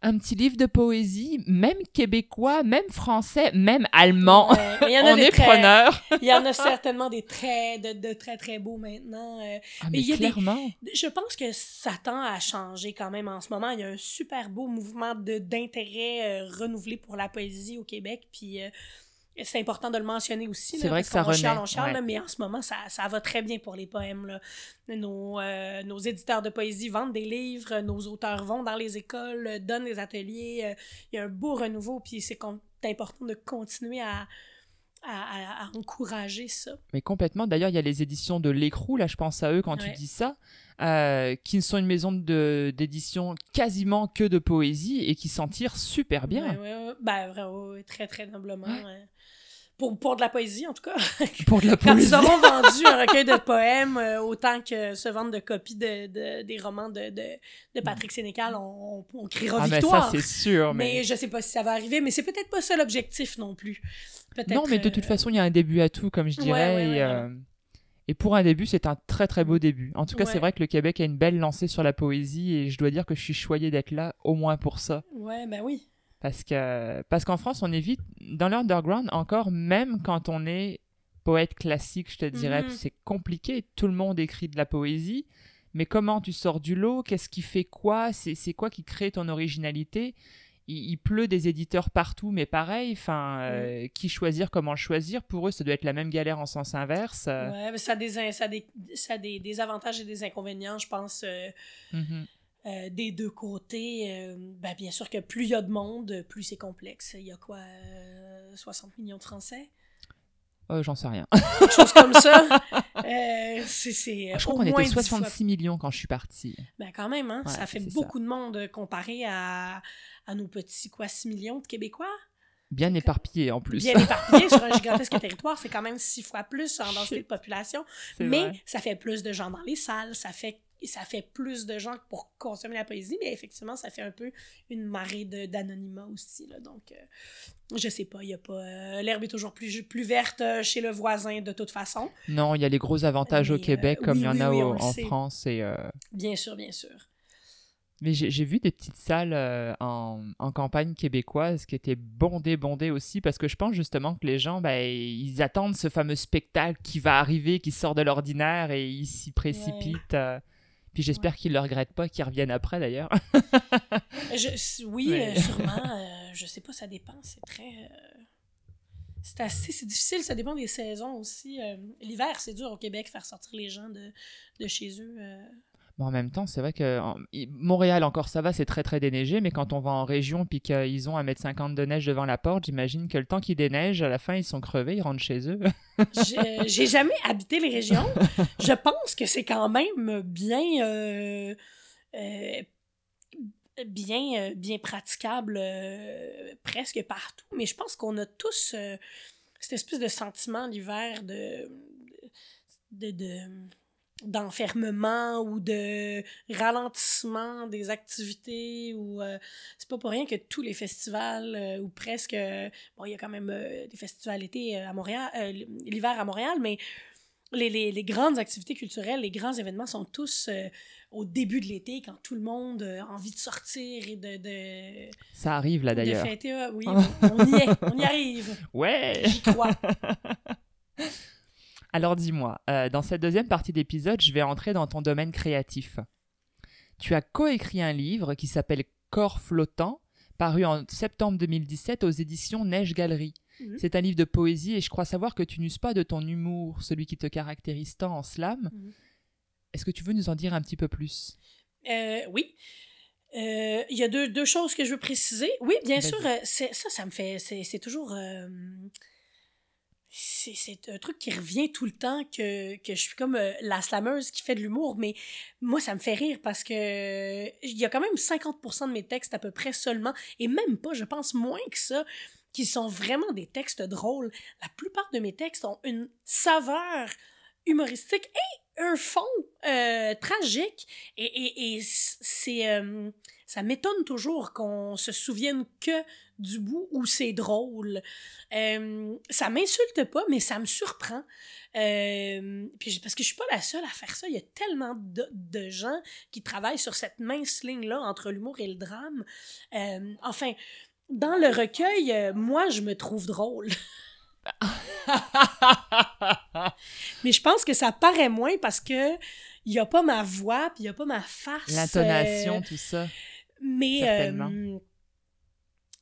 un petit livre de poésie, même québécois, même français, même allemand, Ouais, y en a on des est très- preneur. Il y en a certainement des très, de, de très, très beaux maintenant. euh. Ah, Mais mais il y a des- clairement. Je pense que ça tend à changer quand même en ce moment. Il y a un super beau mouvement de- d'intérêt euh, renouvelé pour la poésie au Québec. Puis euh, c'est important de le mentionner aussi. C'est vrai que ça on ouais. là, mais en ce moment, ça, ça va très bien pour les poèmes. là. Nos, euh, nos éditeurs de poésie vendent des livres, nos auteurs vont dans les écoles, euh, donnent des ateliers. euh, Il y a un beau renouveau, puis c'est important de continuer à, à, à- à encourager ça. Mais complètement. D'ailleurs, il y a les éditions de L'écrou, là, je pense à eux quand tu dis ça, euh, qui sont une maison de- d'édition quasiment que de poésie et qui s'en tirent super bien. Ouais, ouais, ouais. Ben, vrai, ouais, ouais, très, très noblement. ouais. Pour, pour de la poésie, en tout cas. Pour de la Quand poésie. ils auront vendu un recueil de poèmes euh, autant que se vendent de copies de, de- des romans de, de, de Patrick Sénécal, on, on, on criera Ah, mais ça, victoire. c'est sûr. mais... Mais... je sais pas si ça va arriver, mais c'est peut-être pas ça l'objectif non plus. Peut-être, Non, mais de toute euh, façon, il y a un début à tout, comme je dirais. et, euh, et pour un début, c'est un très très beau début. En tout cas, c'est vrai que le Québec a une belle lancée sur la poésie et je dois dire que je suis choyée d'être là, au moins pour ça. Ouais, ben oui. Parce que parce qu'en France, on est vite dans l'underground encore, même quand on est poète classique, je te dirais, Mhm. c'est compliqué. Tout le monde écrit de la poésie, mais comment tu sors du lot? Qu'est-ce qui fait quoi? C'est c'est quoi qui crée ton originalité? Il, il pleut des éditeurs partout, mais pareil. Enfin, euh, qui choisir Comment le choisir? Pour eux, ça doit être la même galère en sens inverse. euh. Ouais, mais ça a, des, ça a, des, ça a des, des avantages et des inconvénients, je pense, euh, Mhm. euh, des deux côtés. Ben, bien sûr que plus il y a de monde, plus c'est complexe. Il y a quoi, euh, 60 millions de Français? Euh, J'en sais rien. quelque chose comme ça. Euh, c'est, je crois qu'on était 10 fois- 66 millions quand je suis partie. Ben quand même, hein, Ouais, ça fait beaucoup de monde euh, comparé à, à nos petits, quoi, 6 millions de Québécois? Bien éparpillé en plus. Bien éparpillés sur un gigantesque territoire, c'est quand même six fois plus en densité de population. Mais vrai. ça fait plus de gens dans les salles, ça fait, ça fait plus de gens pour consommer la poésie, mais effectivement, ça fait un peu une marée d'anonymat aussi. Là, donc, euh, je sais pas, il y a pas. euh, L'herbe est toujours plus, plus verte euh, chez le voisin de toute façon. Non, il y a les gros avantages au euh, Québec comme oui, il y en oui, a oui, au- en sait. France. Et, Bien sûr, bien sûr. Mais j'ai vu des petites salles euh, en, en campagne québécoise qui étaient bondées, bondées aussi, parce que je pense justement que les gens, ben, ils attendent ce fameux spectacle qui va arriver, qui sort de l'ordinaire et ils s'y précipitent. euh. Puis j'espère qu'ils ne le regrettent pas, qu'ils reviennent après d'ailleurs. Je- oui, Mais- euh, sûrement. euh, je sais pas, ça dépend. C'est très. euh, c'est assez. C'est difficile, ça dépend des saisons aussi. euh, L'hiver, c'est dur au Québec faire sortir les gens de, de chez eux. Mais en même temps, c'est vrai que Montréal, encore ça va, c'est très très déneigé, mais quand on va en région puis qu'ils ont à mettre 50 de neige devant la porte, j'imagine que le temps qu'ils déneigent, à la fin, ils sont crevés, ils rentrent chez eux. J'ai jamais habité les régions. Je pense que c'est quand même bien. euh, euh, bien, euh, bien praticable presque partout, mais je pense qu'on a tous cette espèce de sentiment l'hiver de, de- d'enfermement ou de ralentissement des activités ou euh, c'est pas pour rien que tous les festivals euh, ou presque euh, bon il y a quand même euh, des festivals été à Montréal l'hiver à Montréal mais les, les, les grandes activités culturelles les grands événements sont tous euh, au début de l'été quand tout le monde a envie de sortir et de, de, Ça arrive là de d'ailleurs. fêter oui on y est on y arrive Ouais! j'y crois Alors dis-moi, euh, dans cette deuxième partie d'épisode, je vais entrer dans ton domaine créatif. Tu as coécrit un livre qui s'appelle Corps flottant, paru en septembre 2017 aux éditions Neige Galerie. Mhm. C'est un livre de poésie et je crois savoir que tu n'uses pas de ton humour, celui qui te caractérise tant en slam. Mhm. Est-ce que tu veux nous en dire un petit peu plus? Euh, oui. Euh, Il y a deux, deux choses que je veux préciser. Oui, bien sûr, ça, ça me fait. C'est toujours. C'est un truc qui revient tout le temps, que, que je suis comme euh, la slameuse qui fait de l'humour, mais moi, ça me fait rire parce que il y a quand même 50% de mes textes à peu près seulement, et même pas, je pense moins que ça, qui sont vraiment des textes drôles. La plupart de mes textes ont une saveur humoristique et un fond euh, tragique. Et, et, c'est, euh, ça m'étonne toujours qu'on se souvienne que du bout où c'est drôle. Euh, ça m'insulte pas, mais ça me surprend. puis parce que je suis pas la seule à faire ça. Il y a tellement de, de gens qui travaillent sur cette mince ligne-là entre l'humour et le drame. enfin, dans le recueil, moi, je me trouve drôle. Mais je pense que ça paraît moins parce que il n'y a pas ma voix, puis il n'y a pas ma face. L'intonation, euh, tout ça. Mais euh,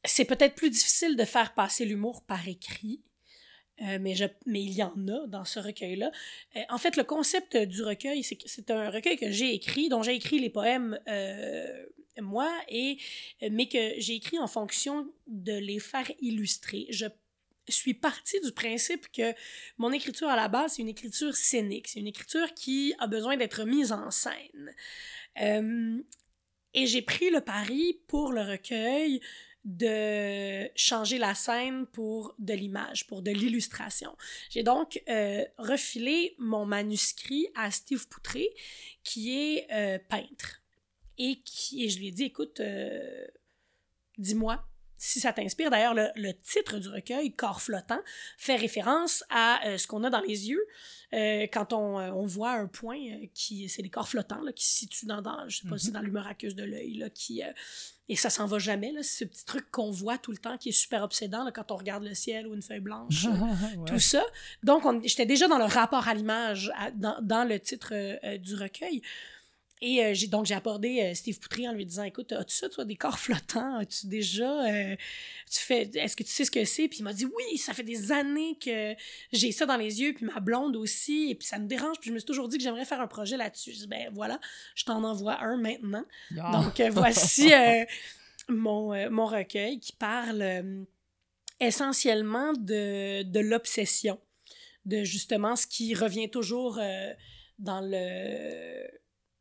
c'est peut-être plus difficile de faire passer l'humour par écrit. Euh, mais, je, mais il y en a dans ce recueil-là. en fait, le concept du recueil, c'est que c'est un recueil que j'ai écrit, dont j'ai écrit les poèmes moi, et, mais que j'ai écrit en fonction de les faire illustrer. Je suis partie du principe que mon écriture à la base, c'est une écriture scénique, c'est une écriture qui a besoin d'être mise en scène. Euh, et j'ai pris le pari pour le recueil de changer la scène pour de l'image, pour de l'illustration. J'ai donc euh, refilé mon manuscrit à Steve Poutré, qui est euh, peintre. Et, qui, et je lui ai dit, écoute, dis-moi, si ça t'inspire, d'ailleurs, le, titre du recueil, Corps flottant, fait référence à euh, ce qu'on a dans les yeux euh, quand on, euh, on, voit un point qui, c'est les corps flottants là, qui se situent dans, dans je sais pas, mhm. dans l'humeur aqueuse de l'œil, qui, et ça s'en va jamais, là, ce petit truc qu'on voit tout le temps qui est super obsédant là, quand on regarde le ciel ou une feuille blanche, tout ça. Donc, j'étais déjà dans le rapport à l'image dans, dans, le titre du recueil. Et euh, j'ai donc j'ai abordé euh, Steve Poutry en lui disant écoute as-tu ça toi des corps flottants? As-tu déjà euh, tu fais est-ce que tu sais ce que c'est? Puis il m'a dit oui ça fait des années que j'ai ça dans les yeux puis ma blonde aussi et puis ça me dérange puis je me suis toujours dit que j'aimerais faire un projet là-dessus. Je dis ben voilà je t'en envoie un maintenant. Donc voici mon mon recueil qui parle essentiellement de de l'obsession de justement ce qui revient toujours dans le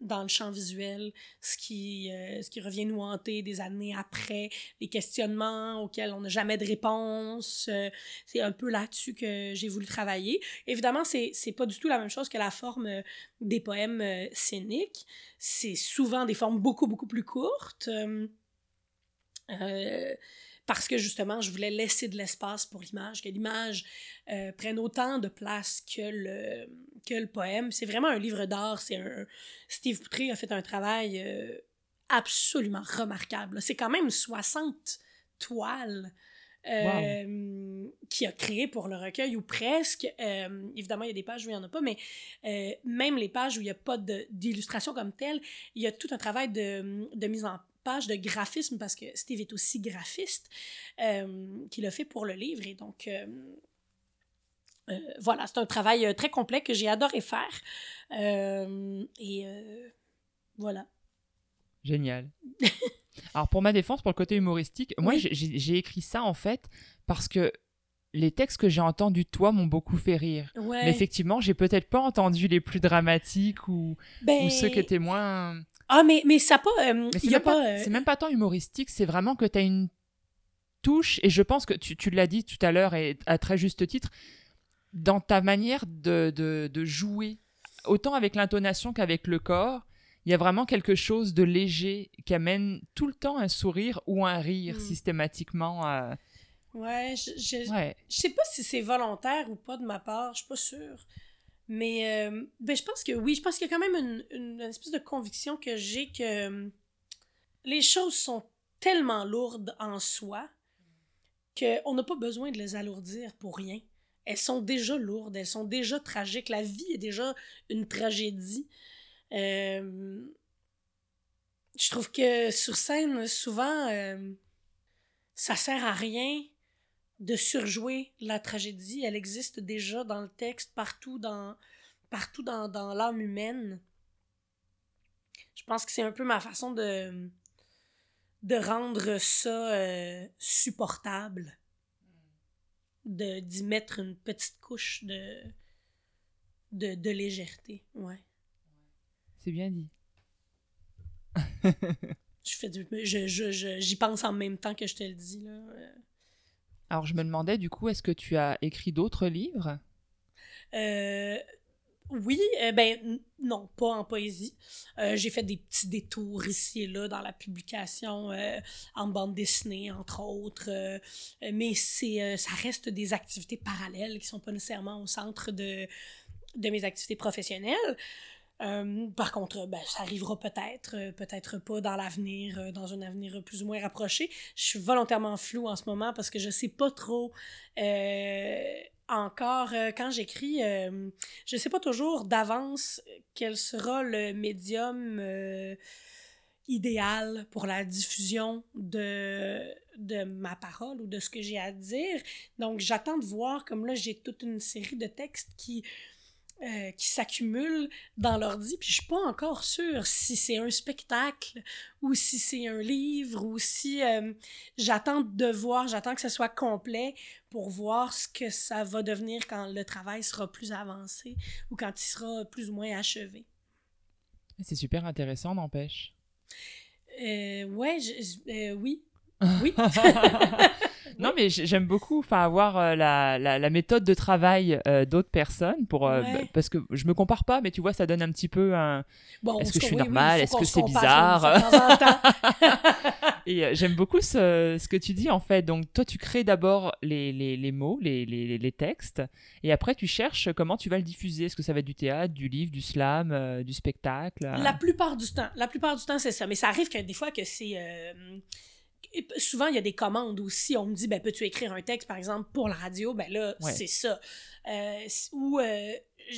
dans le champ visuel, ce qui, euh, ce qui revient nous hanter des années après, les questionnements auxquels on n'a jamais de réponse. Euh, c'est un peu là-dessus que j'ai voulu travailler. Évidemment, c'est, c'est pas du tout la même chose que la forme euh, des poèmes scéniques. C'est souvent des formes beaucoup, beaucoup plus courtes parce que justement, je voulais laisser de l'espace pour l'image, que l'image euh, prenne autant de place que le, que le poème. C'est vraiment un livre d'art. C'est un... Steve Poutré a fait un travail euh, absolument remarquable. C'est quand même 60 toiles. Euh, qui a créé pour le recueil ou presque. évidemment, il y a des pages où il n'y en a pas, mais même les pages où il n'y a pas d'illustration comme telle, il y a tout un travail de, de mise en page de graphisme parce que Steve est aussi graphiste euh, qu'il a fait pour le livre. Et donc, euh, euh, voilà, c'est un travail très complet que j'ai adoré faire. et voilà. Génial. Alors, pour ma défense, pour le côté humoristique, moi, j'ai écrit ça en fait parce que les textes que j'ai entendus de toi m'ont beaucoup fait rire. Mais effectivement, j'ai peut-être pas entendu les plus dramatiques ou, ou ceux qui ben, étaient moins. Ah, mais, mais ça pas. Euh, c'est pas. Euh, c'est même pas tant humoristique, c'est vraiment que tu as une touche, et je pense que tu, tu l'as dit tout à l'heure, et à très juste titre, dans ta manière de, de, de jouer, autant avec l'intonation qu'avec le corps, il y a vraiment quelque chose de léger qui amène tout le temps un sourire ou un rire mm. systématiquement. Euh. Ouais, je, je, ouais. je sais pas si c'est volontaire ou pas de ma part, je suis pas sûre. Mais euh, ben, je pense que oui, je pense qu'il y a quand même une, espèce de conviction que j'ai que euh, les choses sont tellement lourdes en soi qu'on n'a pas besoin de les alourdir pour rien. Elles sont déjà lourdes, elles sont déjà tragiques. La vie est déjà une tragédie. Euh, je trouve que sur scène, souvent, ça sert à rien de surjouer la tragédie. Elle existe déjà dans le texte, partout dans, partout dans, dans l'âme humaine. Je pense que c'est un peu ma façon de, de rendre ça euh, supportable. de d'y mettre une petite couche de, de, de légèreté. Ouais. C'est bien dit. Je fais du- je, je, je- j'y pense en même temps que je te le dis. Là. Alors, je me demandais, du coup, est-ce que tu as écrit d'autres livres? Euh, oui, euh, ben non, pas en poésie. Euh, j'ai fait des petits détours ici et là dans la publication euh, en bande dessinée, entre autres. mais c'est, ça reste des activités parallèles qui sont pas nécessairement au centre de, de mes activités professionnelles. Euh, par contre, ben, ça arrivera peut-être, euh, peut-être pas dans l'avenir, euh, dans un avenir plus ou moins rapproché. Je suis volontairement floue en ce moment parce que je sais pas trop encore quand j'écris, je sais pas toujours d'avance quel sera le médium idéal pour la diffusion de, de ma parole ou de ce que j'ai à dire. Donc j'attends de voir, comme là j'ai toute une série de textes qui euh, qui s'accumulent dans l'ordi, puis je suis pas encore sûre si c'est un spectacle ou si c'est un livre ou si euh, j'attends de voir, j'attends que ce soit complet pour voir ce que ça va devenir quand le travail sera plus avancé ou quand il sera plus ou moins achevé. C'est super intéressant, n'empêche. Euh, ouais, je- euh, oui. Oui. Non, mais j'aime beaucoup avoir euh, la, la, la méthode de travail euh, d'autres personnes pour, euh, Ouais. bah, parce que je me compare pas, mais tu vois, ça donne un petit peu un. Bon, Est-ce que je suis oui, faut Est-ce que c'est bizarre? Et j'aime beaucoup ce, ce que tu dis en fait. Donc, toi, tu crées d'abord les, les, les mots, les, les, les textes, et après, tu cherches comment tu vas le diffuser. Est-ce que ça va être du théâtre, du livre, du slam, euh, du spectacle La plupart du temps. La plupart du temps, c'est ça. Mais ça arrive que des fois que c'est. Et souvent, il y a des commandes aussi. On me dit, ben, peux-tu écrire un texte, par exemple, pour la radio? Ben là, Ouais. c'est ça. Euh, ou euh,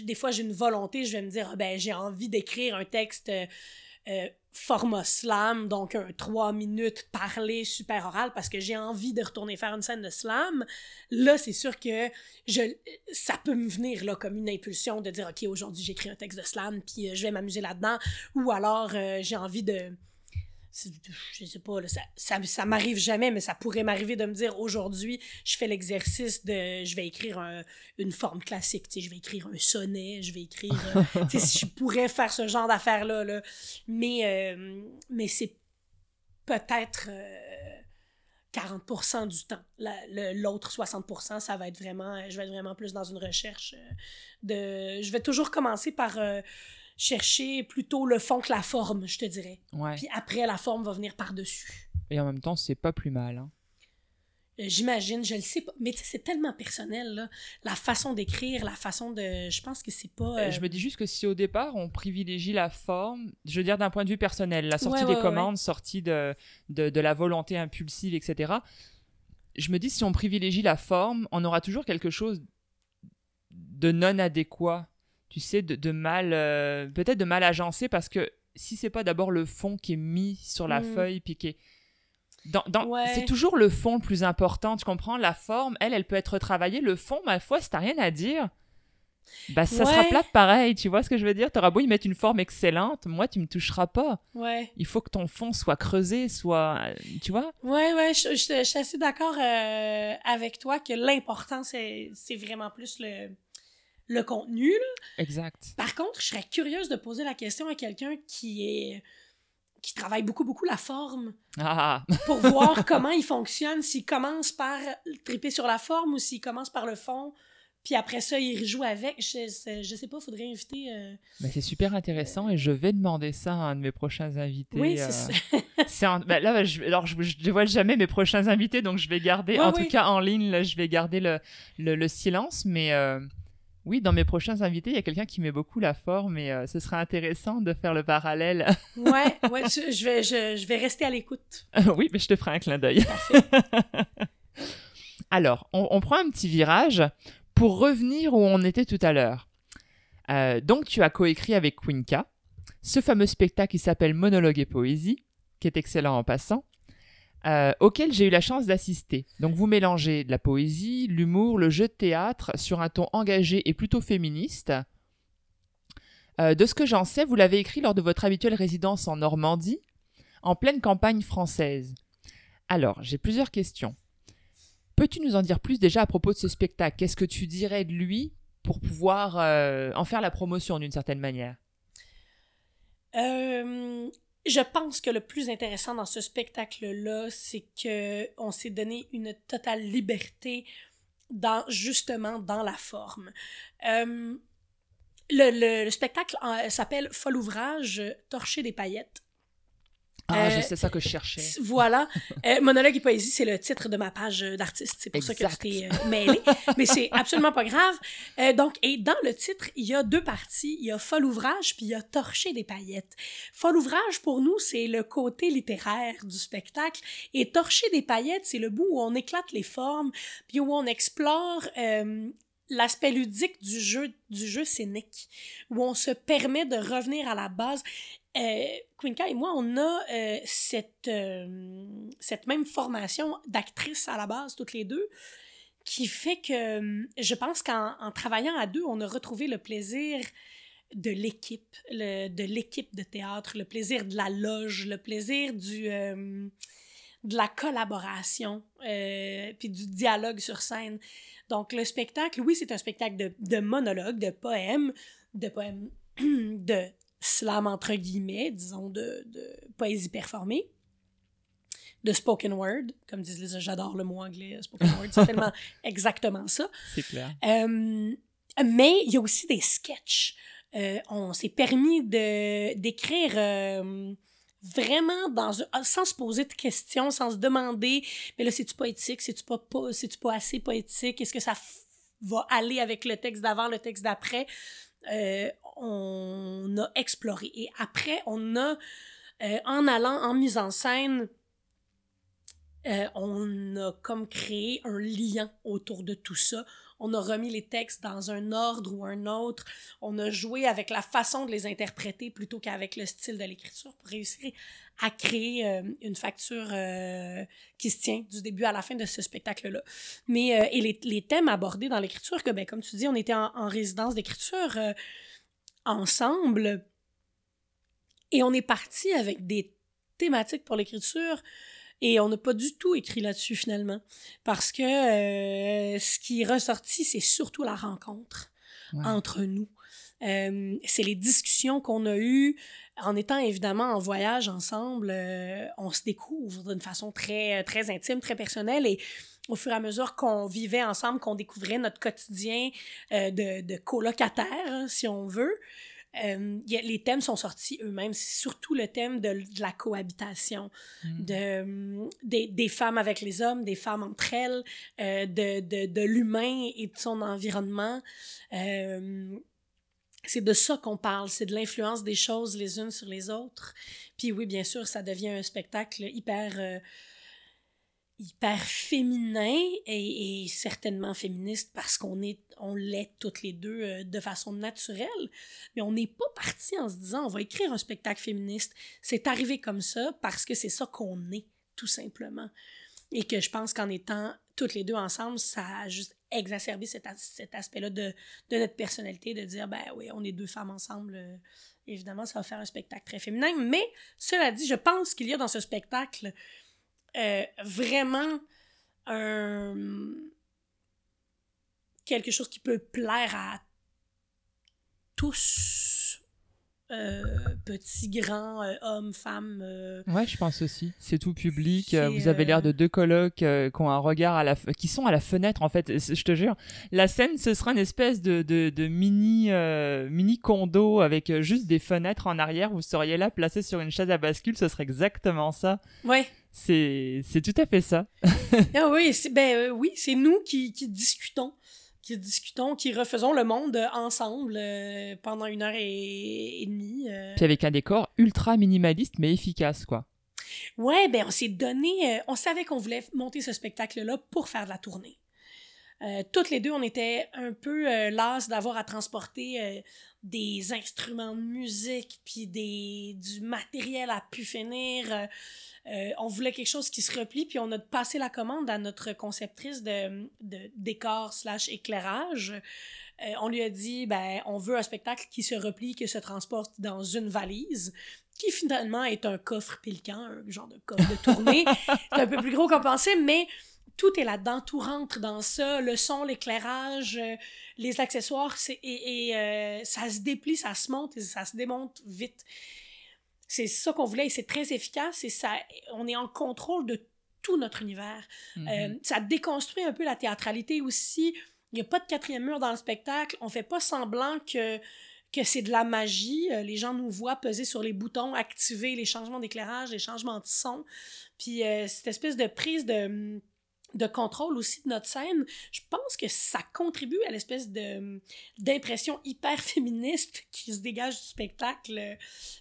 des fois, j'ai une volonté, je vais me dire, ah, ben, j'ai envie d'écrire un texte euh, format slam, donc un trois minutes parlé super oral, parce que j'ai envie de retourner faire une scène de slam. Là, c'est sûr que je, ça peut me venir là, comme une impulsion de dire, OK, aujourd'hui, j'écris un texte de slam, puis euh, je vais m'amuser là-dedans. Ou alors, j'ai envie de. Je sais pas, là, ça, ça, ça m'arrive jamais, mais ça pourrait m'arriver de me dire aujourd'hui, je fais l'exercice de. Je vais écrire un- une forme classique, je vais écrire un sonnet, je vais écrire. euh, si je pourrais faire ce genre d'affaires-là, là. Mais, euh, mais c'est peut-être. euh, 40% du temps. La- L'autre 60%, ça va être vraiment, je vais être vraiment plus dans une recherche euh, de... Je vais toujours commencer par euh, chercher plutôt le fond que la forme, je te dirais. Ouais. Puis après, la forme va venir par-dessus. Et en même temps, c'est pas plus mal. hein. Euh, J'imagine, je le sais pas. Mais c'est tellement personnel, là. La façon d'écrire, la façon de... Je pense que c'est pas... Euh, euh, Je me dis juste que si au départ on privilégie la forme, je veux dire d'un point de vue personnel, la sortie Ouais, des ouais, commandes, sortie de, de, de la volonté impulsive, etc. Je me dis si on privilégie la forme, on aura toujours quelque chose de non adéquat, tu sais, de, de mal, euh, peut-être de mal agencé, parce que si c'est pas d'abord le fond qui est mis sur la Mm. feuille, puis qui est- dans, dans- Ouais. C'est toujours le fond le plus important, tu comprends? La forme, elle, elle peut être retravaillée. Le fond, ma foi, si t'as rien à dire, bah ça sera plate pareil, tu vois ce que je veux dire? T'auras beau y mettre une forme excellente, moi tu me toucheras pas. Ouais. Il faut que ton fond soit creusé, soit, euh, tu vois? Ouais, ouais, je, je- je suis assez d'accord euh, avec toi que l'important, c'est c'est vraiment plus le, le contenu, là. Exact. Par contre, je serais curieuse de poser la question à quelqu'un qui est qui travaille beaucoup, beaucoup la forme Ah, pour voir comment il fonctionne, s'il commence par triper sur la forme ou s'il commence par le fond, puis après ça, il rejoue avec. Je, sais- je sais pas, faudrait inviter... euh, mais c'est super intéressant et je vais demander ça à un de mes prochains invités. Oui, euh, c'est ça. c'est un- bah, là, je, alors je, je dévoile jamais mes prochains invités, donc je vais garder, Ouais, en oui. tout cas en ligne, là, je vais garder le, le, le silence, mais euh, oui, dans mes prochains invités, il y a quelqu'un qui met beaucoup la forme et euh, ce serait intéressant de faire le parallèle. Ouais, ouais, je, je vais, je, je vais rester à l'écoute. oui, mais je te ferai un clin d'œil. Alors, on, on prend un petit virage pour revenir où on était tout à l'heure. Euh, donc, tu as coécrit avec Winka ce fameux spectacle qui s'appelle Monologue et Poésie, qui est excellent en passant, euh, auquel j'ai eu la chance d'assister. Donc, vous mélangez de la poésie, l'humour, le jeu de théâtre sur un ton engagé et plutôt féministe. Euh, de ce que j'en sais, vous l'avez écrit lors de votre habituelle résidence en Normandie, en pleine campagne française. Alors, j'ai plusieurs questions. Peux-tu nous en dire plus déjà à propos de ce spectacle? Qu'est-ce que tu dirais de lui pour pouvoir euh, en faire la promotion d'une certaine manière? Euh, je pense que le plus intéressant dans ce spectacle-là, c'est que on s'est donné une totale liberté dans justement dans la forme. Euh, le, le- le spectacle s'appelle Folle ouvrage, torcher des paillettes. Ah, Euh, c'est ça que je cherchais. Voilà. Euh, Monologue et poésie, c'est le titre de ma page euh, d'artiste. C'est pour ça que tu t'es euh, mêlé. Mais c'est absolument pas grave. Donc, et dans le titre, il y a deux parties. Il y a Folle ouvrage, puis il y a Torcher des paillettes. Folle ouvrage, pour nous, c'est le côté littéraire du spectacle. Et Torcher des paillettes, c'est le bout où on éclate les formes, puis où on explore l'aspect ludique du jeu, du jeu scénique, où on se permet de revenir à la base. Euh, Quinca et moi, on a euh, cette, euh, cette même formation d'actrice à la base, toutes les deux, qui fait que je pense qu'en en travaillant à deux, on a retrouvé le plaisir de l'équipe, de l'équipe de théâtre, le plaisir de la loge, le plaisir du, de la collaboration, puis du dialogue sur scène. Donc, le spectacle, oui, c'est un spectacle de, de monologue, de poèmes, de poèmes, de slam entre guillemets, disons, de, de poésie performée, de spoken word, comme disent les j'adore le mot anglais, spoken word, c'est tellement exactement ça. C'est clair. Euh, mais il y a aussi des sketchs. Euh, on s'est permis de d'écrire euh, vraiment dans un- sans se poser de questions, sans se demander mais là c'est-tu poétique, c'est-tu pas, pas c'est-tu pas assez poétique, est-ce que ça f- va aller avec le texte d'avant, le texte d'après? Euh, on a exploré et après on a euh, en allant en mise en scène euh, on a comme créé un lien autour de tout ça. On a remis les textes dans un ordre ou un autre. On a joué avec la façon de les interpréter plutôt qu'avec le style de l'écriture pour réussir à créer euh, une facture qui se tient du début à la fin de ce spectacle-là. Mais et les, thèmes abordés dans l'écriture, que ben, comme tu dis, on était en, en résidence d'écriture ensemble et on est parti avec des thématiques pour l'écriture et on n'a pas du tout écrit là-dessus finalement. Parce que euh, ce qui est ressorti, c'est surtout la rencontre Ouais. entre nous. Euh, c'est les discussions qu'on a eues en étant évidemment en voyage ensemble. euh, on se découvre d'une façon très, très intime, très personnelle et au fur et à mesure qu'on vivait ensemble, qu'on découvrait notre quotidien euh, de, de colocataire, si on veut, euh, a- les thèmes sont sortis eux-mêmes. C'est surtout le thème de, de la cohabitation, Mm. de, euh, des, des femmes avec les hommes, des femmes entre elles, euh, de, de, de l'humain et de son environnement. C'est de ça qu'on parle, c'est de l'influence des choses les unes sur les autres. Puis oui, bien sûr, ça devient un spectacle hyper, hyper féminin et, certainement féministe parce qu'on est, on l'est toutes les deux euh, de façon naturelle. Mais on n'est pas parti en se disant on va écrire un spectacle féministe. C'est arrivé comme ça parce que c'est ça qu'on est, tout simplement. Et que je pense qu'en étant toutes les deux ensemble, ça a juste exacerbé cet, cet aspect-là de, de notre personnalité, de dire, ben oui, on est deux femmes ensemble. euh, évidemment, ça va faire un spectacle très féminin. Mais cela dit, je pense qu'il y a dans ce spectacle euh, vraiment un quelque chose qui peut plaire à tous, euh, petits, grands, euh, hommes, femmes. euh, Ouais, je pense aussi. C'est tout public. Vous avez l'air de deux colocs qui ont un regard à la, f- qui sont à la fenêtre en fait. Je te jure, la scène ce sera une espèce de, de, de mini mini condo avec juste des fenêtres en arrière. Vous seriez là placé sur une chaise à bascule. Ce serait exactement ça. Ouais. C'est c'est tout à fait ça. Ah oui, c'est ben euh, oui, c'est nous qui, qui discutons, qui discutons, qui refaisons le monde ensemble euh, pendant une heure et, et demie. euh. Puis avec un décor ultra minimaliste mais efficace quoi. Ouais, ben on s'est donné, euh, on savait qu'on voulait monter ce spectacle-là pour faire de la tournée. Euh, toutes les deux, on était un peu euh, las d'avoir à transporter euh, des instruments de musique, puis des, du matériel à pu finir. Euh, euh, on voulait quelque chose qui se replie, puis on a passé la commande à notre conceptrice de, de décor slash éclairage. Euh, on lui a dit, ben, on veut un spectacle qui se replie, qui se transporte dans une valise, qui finalement est un coffre pilquant, un genre de coffre de tournée. c'est un peu plus gros qu'on pensait, mais tout est là-dedans, tout rentre dans ça, le son, l'éclairage, euh, les accessoires, c'est, et, et, euh, ça se déplie, ça se monte et ça se démonte vite. C'est ça qu'on voulait et c'est très efficace et ça, on est en contrôle de tout notre univers. Mhm. Euh, ça déconstruit un peu la théâtralité aussi. Il n'y a pas de quatrième mur dans le spectacle. On fait pas semblant que, que c'est de la magie. Les gens nous voient peser sur les boutons, activer les changements d'éclairage, les changements de son. Puis euh, cette espèce de prise de de contrôle aussi de notre scène, je pense que ça contribue à l'espèce de d'impression hyper féministe qui se dégage du spectacle euh,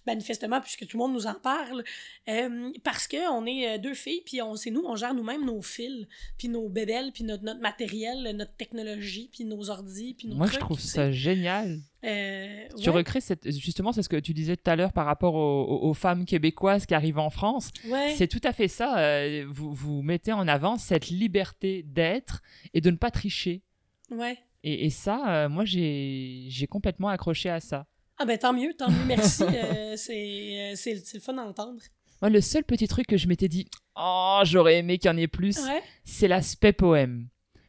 manifestement puisque tout le monde nous en parle euh, parce que on est euh, deux filles puis on c'est nous on gère nous-mêmes nos fils puis nos bébelles puis notre, notre matériel notre technologie puis nos ordis puis nos Moi, je trucs, trouve tu sais. ça génial. Euh, Tu ouais, recrées cette... justement, c'est ce que tu disais tout à l'heure par rapport aux, femmes québécoises qui arrivent en France. ouais. C'est tout à fait ça. euh, vous, vous mettez en avant cette liberté d'être et de ne pas tricher. ouais. Et, et ça, euh, moi, j'ai complètement accroché à ça. ah ben tant mieux tant mieux merci c'est le fun d'entendre Moi, le seul petit truc que je m'étais dit, oh, j'aurais aimé qu'il y en ait plus, ouais c'est l'aspect poème.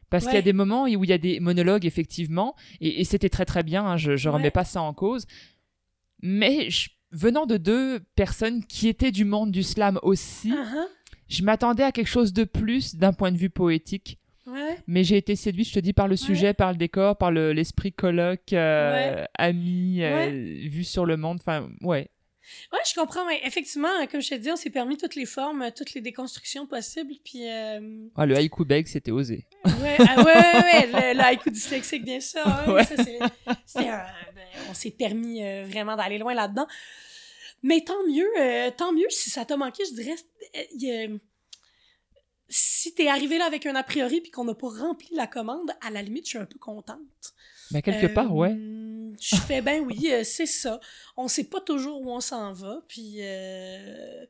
Parce qu'il y a des moments où il y a des monologues, effectivement, et, et c'était très très bien, hein, je ne remets Ouais. pas ça en cause. Mais je- venant de deux personnes qui étaient du monde du slam aussi, Uh-huh. je m'attendais à quelque chose de plus d'un point de vue poétique. ouais Mais j'ai été séduite, je te dis, par le sujet, par le décor, par le- l'esprit colloque, euh, ami, euh, vu sur le monde. Enfin, ouais. Ouais, je comprends, mais effectivement, comme je t'ai dit, on s'est permis toutes les formes, euh, toutes les déconstructions possibles, puis... euh, Ah, le haïku beg, c'était osé. Ouais, ah, ouais, ouais, ouais, le, le haïku dyslexique, bien sûr. hein, Ouais. ça, un- ben, on s'est permis euh, vraiment d'aller loin là-dedans. Mais tant mieux, euh, tant mieux si ça t'a manqué, je dirais... euh, si t'es arrivé là avec un a priori puis qu'on n'a pas rempli la commande, à la limite, je suis un peu contente. Mais quelque Euh, part, ouais. Je fais ben oui, euh, c'est ça. On sait pas toujours où on s'en va, puis euh,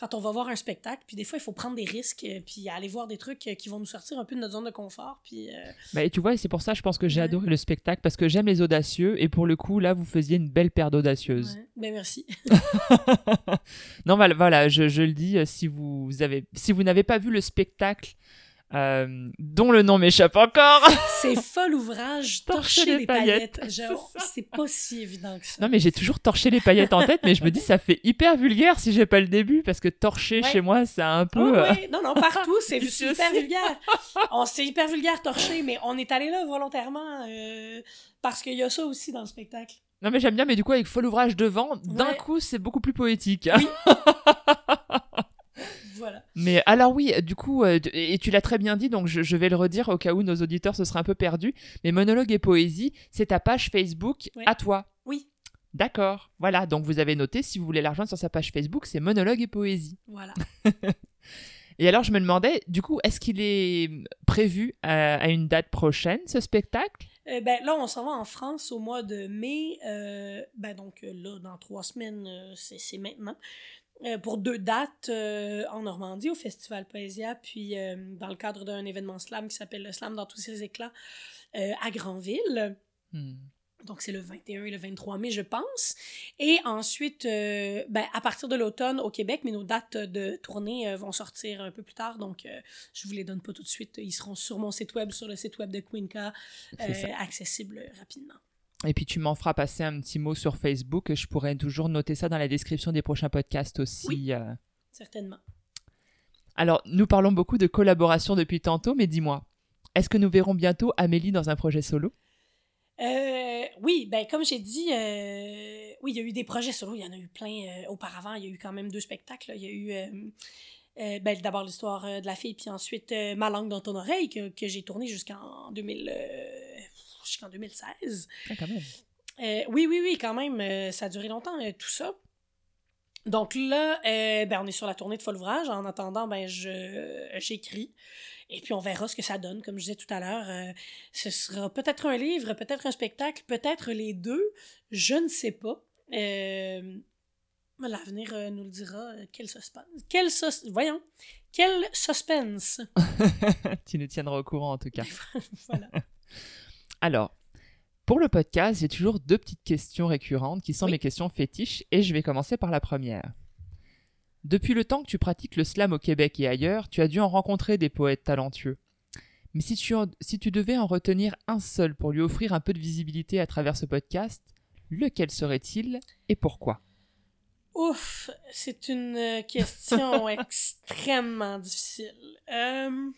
quand on va voir un spectacle, puis des fois il faut prendre des risques, euh, puis aller voir des trucs qui vont nous sortir un peu de notre zone de confort, puis euh, et tu vois, c'est pour ça, je pense que j'ai Ouais. adoré le spectacle, parce que j'aime les audacieux, et pour le coup, là, vous faisiez une belle paire d'audacieuses. ouais. ben merci. non, voilà, je, je le dis, si vous, avez, si vous n'avez pas vu le spectacle, euh, dont le nom m'échappe encore, c'est folle ouvrage, Torcher torcher les paillettes. C'est pas si évident que ça. non mais j'ai toujours torché les paillettes en tête, mais je me dis, ça fait hyper vulgaire si j'ai pas le début, parce que torcher Ouais. chez moi, c'est un Oh, peu... euh, ouais. Non, non, partout, c'est hyper vulgaire. On c'est hyper vulgaire torché, mais on est allé là volontairement euh, parce qu'il y a ça aussi dans le spectacle. Non mais j'aime bien, mais du coup, avec fol ouvrage devant, d'un coup, c'est beaucoup plus poétique. Oui. Voilà. Mais alors oui, du coup, euh, et tu l'as très bien dit, donc je, je vais le redire au cas où nos auditeurs se seraient un peu perdus, mais monologue et poésie, c'est ta page Facebook Ouais. à toi. Oui, D'accord, voilà, donc vous avez noté, si vous voulez la rejoindre sur sa page Facebook, c'est monologue et poésie. voilà. Et alors je me demandais, du coup, est-ce qu'il est prévu à, à une date prochaine, ce spectacle? Euh, ben, là, on s'en va en France au mois de mai. euh, ben, donc euh, là, dans trois semaines, euh, c'est maintenant. Euh, pour deux dates euh, en Normandie, au Festival Poésia, puis euh, dans le cadre d'un événement slam qui s'appelle le Slam dans tous ses éclats à Granville. Hmm. Donc, c'est le 21 et le 23 mai, je pense. Et ensuite, euh, ben, à partir de l'automne au Québec, mais nos dates de tournée euh, vont sortir un peu plus tard. Donc, euh, je vous les donne pas tout de suite. Ils seront sur mon site web, sur le site web de Quinca, accessibles rapidement. Et puis tu m'en feras passer un petit mot sur Facebook, je pourrais toujours noter ça dans la description des prochains podcasts aussi. Oui. euh. Certainement. Alors, nous parlons beaucoup de collaboration depuis tantôt, mais dis-moi, est-ce que nous verrons bientôt Amélie dans un projet solo? Euh, oui, ben comme j'ai dit, euh, oui, il y a eu des projets solo, il y en a eu plein auparavant. Il y a eu quand même deux spectacles. Il y a eu euh, ben, d'abord l'histoire de la fille, puis ensuite euh, Ma langue dans ton oreille, que, que j'ai tourné jusqu'en 2000, euh, jusqu'en 2016. Ah, quand même. Euh, oui, oui, oui, quand même, euh, ça a duré longtemps, euh, tout ça. Donc là, euh, ben, on est sur la tournée de Folle Ouvrage. En attendant, ben, je, j'écris. Et puis, on verra ce que ça donne. Comme je disais tout à l'heure, ce sera peut-être un livre, peut-être un spectacle, peut-être les deux. Je ne sais pas. L'avenir nous le dira. Quel suspense. Quel sus- Voyons. Quel suspense. tu nous tiendras au courant en tout cas. voilà. Alors, pour le podcast, j'ai toujours deux petites questions récurrentes qui sont Oui. mes questions fétiches et je vais commencer par la première. Depuis le temps que tu pratiques le slam au Québec et ailleurs, tu as dû en rencontrer des poètes talentueux. Mais si tu, en- si tu devais en retenir un seul pour lui offrir un peu de visibilité à travers ce podcast, lequel serait-il et pourquoi? Ouf, c'est une euh, question extrêmement difficile. Euh,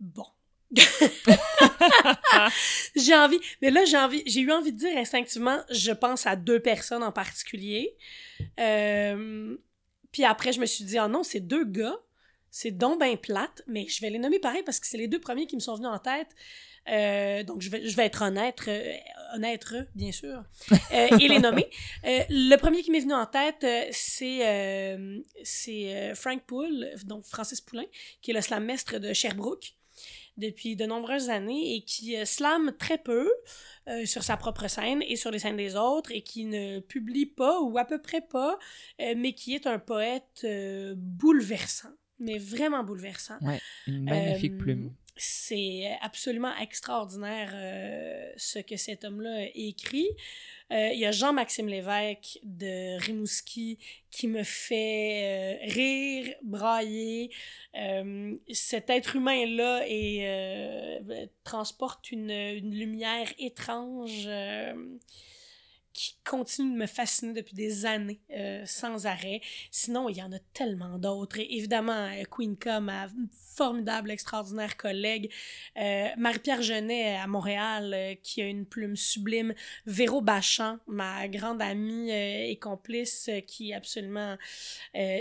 Bon. j'ai envie, mais là j'ai envie, j'ai eu envie de dire instinctivement, je pense à deux personnes en particulier. Euh, Puis après je me suis dit, oh non, c'est deux gars, c'est donc ben plate, mais je vais les nommer pareil parce que c'est les deux premiers qui me sont venus en tête. Euh, donc, je vais, je vais être honnête, euh, honnête, bien sûr, et les nommer. Le premier qui m'est venu en tête, c'est c'est Frank Poole, donc Francis Poulain, qui est le slam mestre de Sherbrooke depuis de nombreuses années et qui euh, slame très peu euh, sur sa propre scène et sur les scènes des autres et qui ne publie pas ou à peu près pas, euh, mais qui est un poète euh, bouleversant, mais vraiment bouleversant. Une magnifique plume. C'est absolument extraordinaire euh, ce que cet homme-là a écrit. Euh, Il y a Jean-Maxime Lévesque de Rimouski qui me fait euh, rire, brailler. Euh, cet être humain-là euh, transporte une, lumière étrange qui continue de me fasciner depuis des années euh, sans arrêt. Sinon, il y en a tellement d'autres. Évidemment, euh, Queen K, ma formidable, extraordinaire collègue. Euh, Marie-Pierre Genet à Montréal, euh, qui a une plume sublime. Véro Bachand, ma grande amie et complice, qui est absolument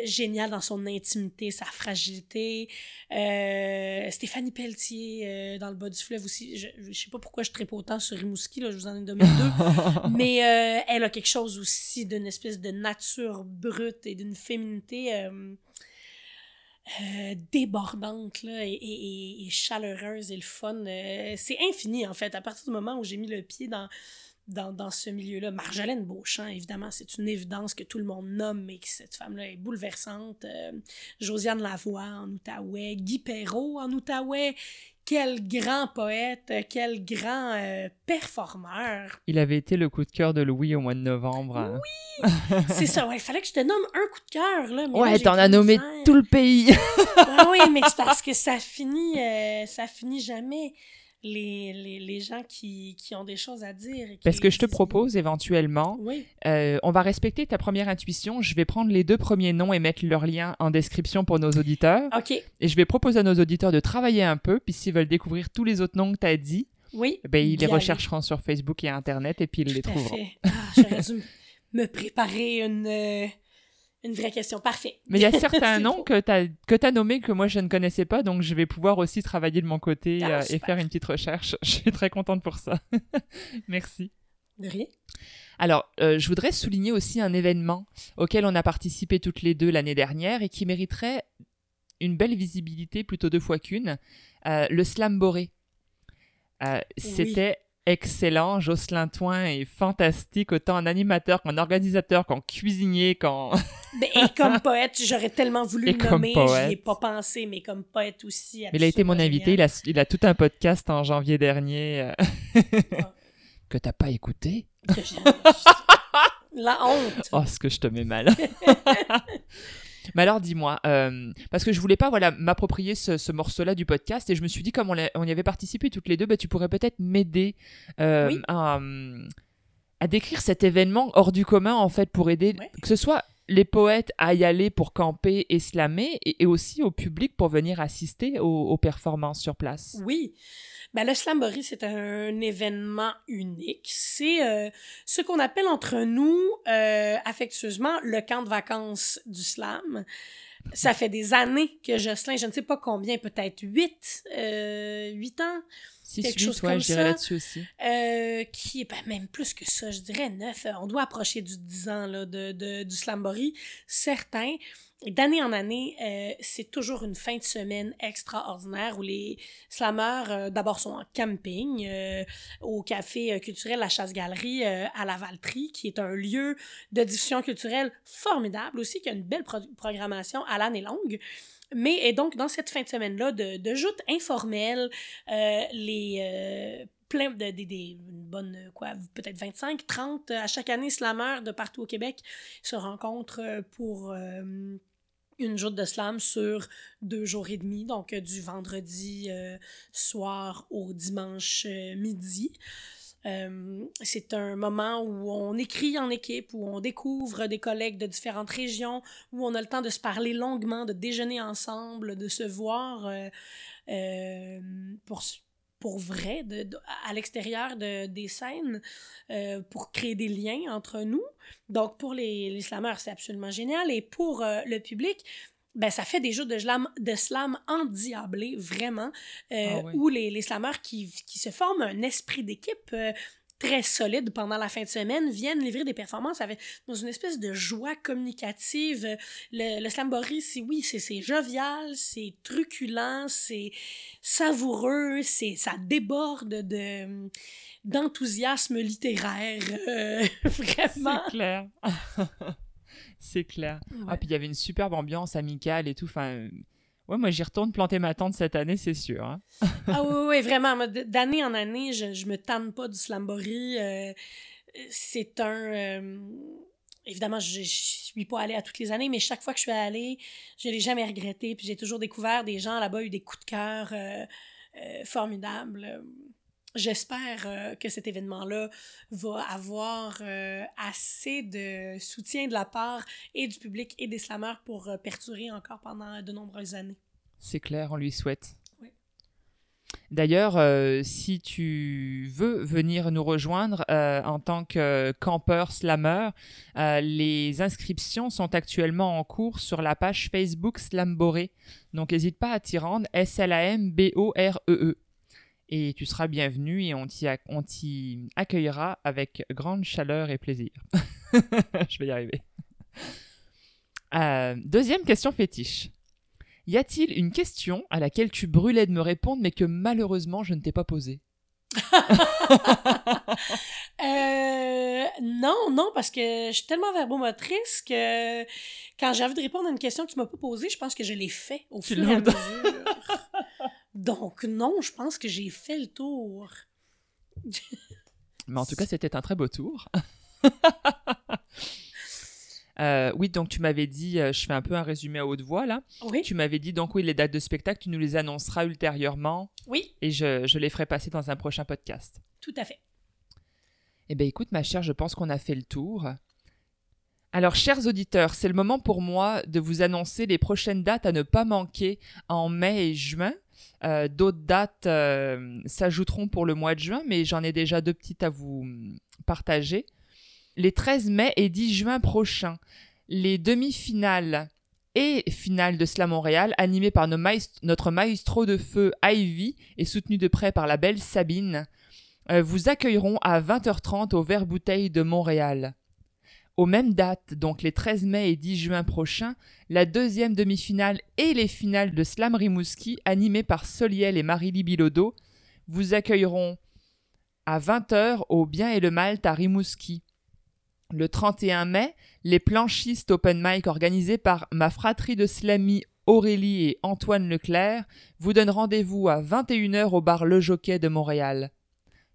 géniale dans son intimité, sa fragilité. Stéphanie Pelletier, dans le bas du fleuve aussi. Je, je sais pas pourquoi je tripe autant sur Rimouski, là, je vous en ai donné deux. Mais euh, elle a quelque chose aussi d'une espèce de nature brute et d'une féminité euh, euh, débordante et, et- et- et chaleureuse et le fun. C'est infini, en fait. À partir du moment où j'ai mis le pied dans, dans, ce milieu-là, Marjolaine Beauchamp, évidemment, c'est une évidence que tout le monde nomme, mais que cette femme-là est bouleversante. Josiane Lavoie en Outaouais, Guy Perrault en Outaouais. Quel grand poète, quel grand euh, performeur. Il avait été le coup de cœur de Louis au mois de novembre. hein. C'est ça, ouais. Il fallait que je te nomme un coup de cœur, là. mais Ouais, t'en as nommé tout le pays. Ah oui, mais c'est parce que ça finit, euh, ça finit jamais. Les, les, les gens qui, qui ont des choses à dire. et qui Parce que je te propose éventuellement, Oui, euh, on va respecter ta première intuition. Je vais prendre les deux premiers noms et mettre leur lien en description pour nos auditeurs. ok, Et je vais proposer à nos auditeurs de travailler un peu. Puis s'ils veulent découvrir tous les autres noms que tu as dit, oui. ben, ils les rechercheront sur Facebook et Internet et puis ils les Tout trouveront. Ah, J'aurais dû me préparer une, euh, une vraie question. Parfait. Mais il y a certains noms que tu as, que as nommés que moi je ne connaissais pas, donc je vais pouvoir aussi travailler de mon côté Ah, euh, et faire une petite recherche. Je suis très contente pour ça. Merci. De rien. Alors, euh, je voudrais souligner aussi un événement auquel on a participé toutes les deux l'année dernière et qui mériterait une belle visibilité plutôt deux fois qu'une, euh, le Slamboré. Euh, C'était excellent, Jocelyn Toin est fantastique, autant en animateur qu'en organisateur, qu'en cuisinier, qu'en... Ben, et comme poète, j'aurais tellement voulu Et le nommer, j'y ai pas pensé, mais comme poète aussi. Mais il a été mon invité, il a, il a tout un podcast en janvier dernier Ah. que t'as pas écouté? La honte. Oh, ce que je te mets mal. Mais alors, dis-moi, euh, parce que je voulais pas voilà, m'approprier ce, ce morceau-là du podcast et je me suis dit, comme on, y avait participé toutes les deux, bah, tu pourrais peut-être m'aider euh, Oui. à, hum, à décrire cet événement hors du commun, en fait, pour aider Ouais. que ce soit les poètes à y aller pour camper et slammer et, aussi au public pour venir assister aux, aux performances sur place? Oui. Ben, le Slamboree, c'est un événement unique. C'est euh, ce qu'on appelle entre nous, euh, affectueusement, le camp de vacances du slam. Ça fait des années que Jocelyn, je ne sais pas combien, peut-être huit, euh, huit ans, 6 Quelque 8, chose ouais, comme ça. là-dessus aussi. euh, qui est ben, même plus que ça, je dirais neuf. On doit approcher du 10 ans là, de, de- du Slamboree. Certains, d'année en année, euh, c'est toujours une fin de semaine extraordinaire où les slameurs, euh, d'abord, sont en camping euh, au café culturel La Chasse-Galerie à la Valtrie, qui est un lieu de diffusion culturelle formidable aussi, qui a une belle pro- programmation à l'année longue. Mais et donc, dans cette fin de semaine-là, de, de joutes informelles, les, plein de, des- des- une bonne, quoi, peut-être 25, 30 à chaque année, slameurs de partout au Québec se rencontrent pour une joute de slam sur deux jours et demi, donc du vendredi soir au dimanche midi. Euh, c'est un moment où on écrit en équipe, où on découvre des collègues de différentes régions, où on a le temps de se parler longuement, de déjeuner ensemble, de se voir euh, euh, pour, pour vrai, de, à l'extérieur de, des scènes, pour créer des liens entre nous. Donc, pour les, les slameurs, c'est absolument génial. Et pour le public, ben, ça fait des jeux de slam, de slam endiablés, vraiment, euh, ah où les, les slammeurs qui, qui, se forment un esprit d'équipe euh, très solide pendant la fin de semaine viennent livrer des performances avec, dans une espèce de joie communicative. Le, le slamboree, c'est oui, c'est jovial, c'est truculent, c'est savoureux, c'est ça déborde de d'enthousiasme littéraire, euh, vraiment. C'est clair. C'est clair. Ah, puis il y avait une superbe ambiance amicale et tout. Enfin, ouais, moi j'y retourne planter ma tente cette année, c'est sûr. Hein. ah oui, oui, vraiment. D'année en année, je, je me tanne pas du slamboree. Euh, c'est un. Euh, évidemment, je, ne suis pas allée à toutes les années, mais chaque fois que je suis allée, je l'ai jamais regretté. Puis j'ai toujours découvert des gens là-bas, eu des coups de cœur euh, formidables. J'espère euh, que cet événement-là va avoir euh, assez de soutien de la part et du public et des slameurs pour euh, perdurer encore pendant de nombreuses années. C'est clair, on lui souhaite. D'ailleurs, si tu veux venir nous rejoindre en tant que campeur slammer, les inscriptions sont actuellement en cours sur la page Facebook Slamboré. Donc n'hésite pas à t'y rendre, S-L-A-M-B-O-R-E-E. e e et tu seras bienvenu et on t'y accueillera avec grande chaleur et plaisir. Je vais y arriver. Euh, deuxième question fétiche. Y a-t-il une question à laquelle tu brûlais de me répondre mais que malheureusement je ne t'ai pas posée? Euh, non, non, parce que je suis tellement verbomotrice que quand j'ai envie de répondre à une question que tu m'as pas posée, je pense que je l'ai fait au fur et à mesure. Donc non, je pense que j'ai fait le tour. Mais en tout cas, c'était un très beau tour. Euh, oui, donc tu m'avais dit, euh, je fais un peu un résumé à haute voix là. Oui. Tu m'avais dit donc oui, les dates de spectacle, tu nous les annonceras ultérieurement. Oui. Et je, je les ferai passer dans un prochain podcast. Tout à fait. Eh bien écoute ma chère, je pense qu'on a fait le tour. Alors chers auditeurs, c'est le moment pour moi de vous annoncer les prochaines dates à ne pas manquer en mai et juin. Euh, d'autres dates euh, s'ajouteront pour le mois de juin, mais j'en ai déjà deux petites à vous partager. Les 13 mai et 10 juin prochains, les demi-finales et finales de Slam Montréal, animées par notre maestro de feu Ivy et soutenu de près par la belle Sabine, euh, vous accueilleront à 20h30 au Vert Bouteille de Montréal. Aux mêmes dates, donc les 13 mai et 10 juin prochains, la deuxième demi-finale et les finales de Slam Rimouski, animées par Soliel et Marie-Lie Bilodeau, vous accueilleront à 20h au Bien et le Malte à Rimouski. Le 31 mai, les planchistes open mic organisés par ma fratrie de Slamy Aurélie et Antoine Leclerc vous donnent rendez-vous à 21h au bar Le Jockey de Montréal.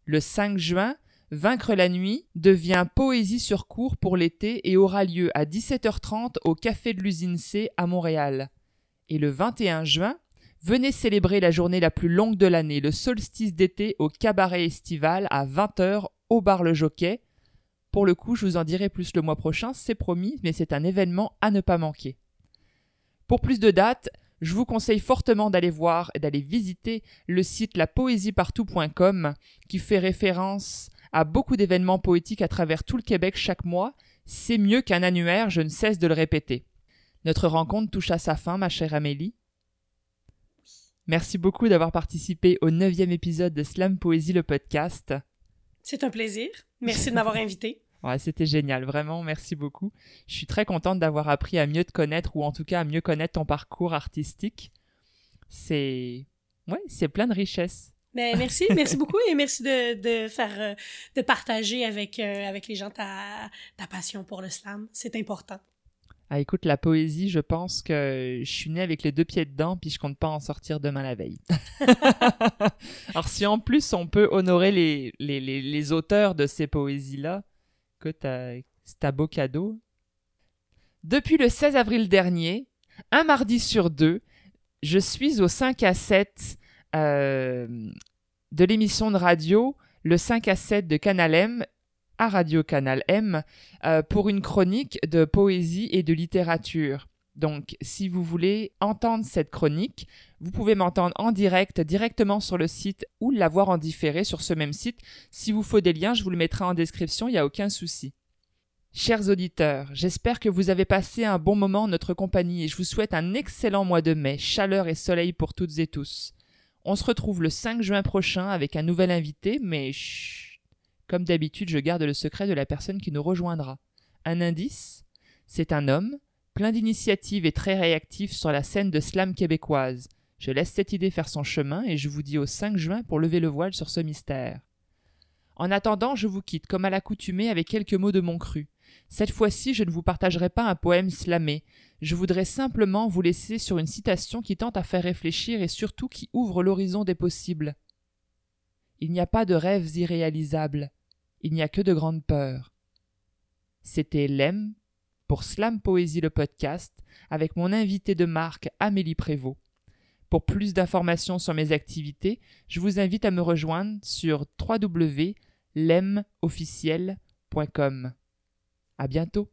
Le 5 juin, Vaincre la nuit devient Poésie sur cours pour l'été et aura lieu à 17h30 au Café de l'usine C à Montréal. Et le 21 juin, venez célébrer la journée la plus longue de l'année, le solstice d'été au cabaret estival à 20h au bar Le Jockey. Pour le coup, je vous en dirai plus le mois prochain, c'est promis, mais c'est un événement à ne pas manquer. Pour plus de dates, je vous conseille fortement d'aller voir et d'aller visiter le site lapoésiepartout.com qui fait référence à beaucoup d'événements poétiques à travers tout le Québec chaque mois, c'est mieux qu'un annuaire, je ne cesse de le répéter. Notre rencontre touche à sa fin, ma chère Amélie. Merci beaucoup d'avoir participé au neuvième épisode de Slam Poésie, le podcast. C'est un plaisir. Merci de m'avoir invité. Ouais, c'était génial, vraiment, merci beaucoup. Je suis très contente d'avoir appris à mieux te connaître, ou en tout cas à mieux connaître ton parcours artistique. C'est... Ouais, c'est plein de richesses. Mais ben, merci, merci beaucoup et merci de, de faire, euh, de partager avec, euh, avec les gens ta, ta passion pour le slam. C'est important. Ah écoute, la poésie, je pense que je suis né avec les deux pieds dedans, puis je compte pas en sortir demain la veille. Alors si en plus on peut honorer les, les, les, les auteurs de ces poésies-là, que c'est un beau cadeau. Depuis le 16 avril dernier, un mardi sur deux, je suis au 5 à 7 euh, de l'émission de radio, le 5 à 7 de Canal M, à Radio Canal M, euh, pour une chronique de poésie et de littérature. Donc, si vous voulez entendre cette chronique, vous pouvez m'entendre en direct directement sur le site ou l'avoir en différé sur ce même site. Si vous faut des liens, je vous le mettrai en description, il n'y a aucun souci. Chers auditeurs, j'espère que vous avez passé un bon moment en notre compagnie et je vous souhaite un excellent mois de mai, chaleur et soleil pour toutes et tous. On se retrouve le 5 juin prochain avec un nouvel invité, mais chut, comme d'habitude, je garde le secret de la personne qui nous rejoindra. Un indice C'est un homme, plein d'initiatives et très réactif sur la scène de slam québécoise. Je laisse cette idée faire son chemin et je vous dis au 5 juin pour lever le voile sur ce mystère. En attendant, je vous quitte comme à l'accoutumée avec quelques mots de mon cru. Cette fois-ci, je ne vous partagerai pas un poème slamé. Je voudrais simplement vous laisser sur une citation qui tente à faire réfléchir et surtout qui ouvre l'horizon des possibles. Il n'y a pas de rêves irréalisables. Il n'y a que de grandes peurs. C'était Lem pour Slam Poésie le podcast avec mon invité de marque Amélie Prévost. Pour plus d'informations sur mes activités, je vous invite à me rejoindre sur www.lemofficiel.com. À bientôt.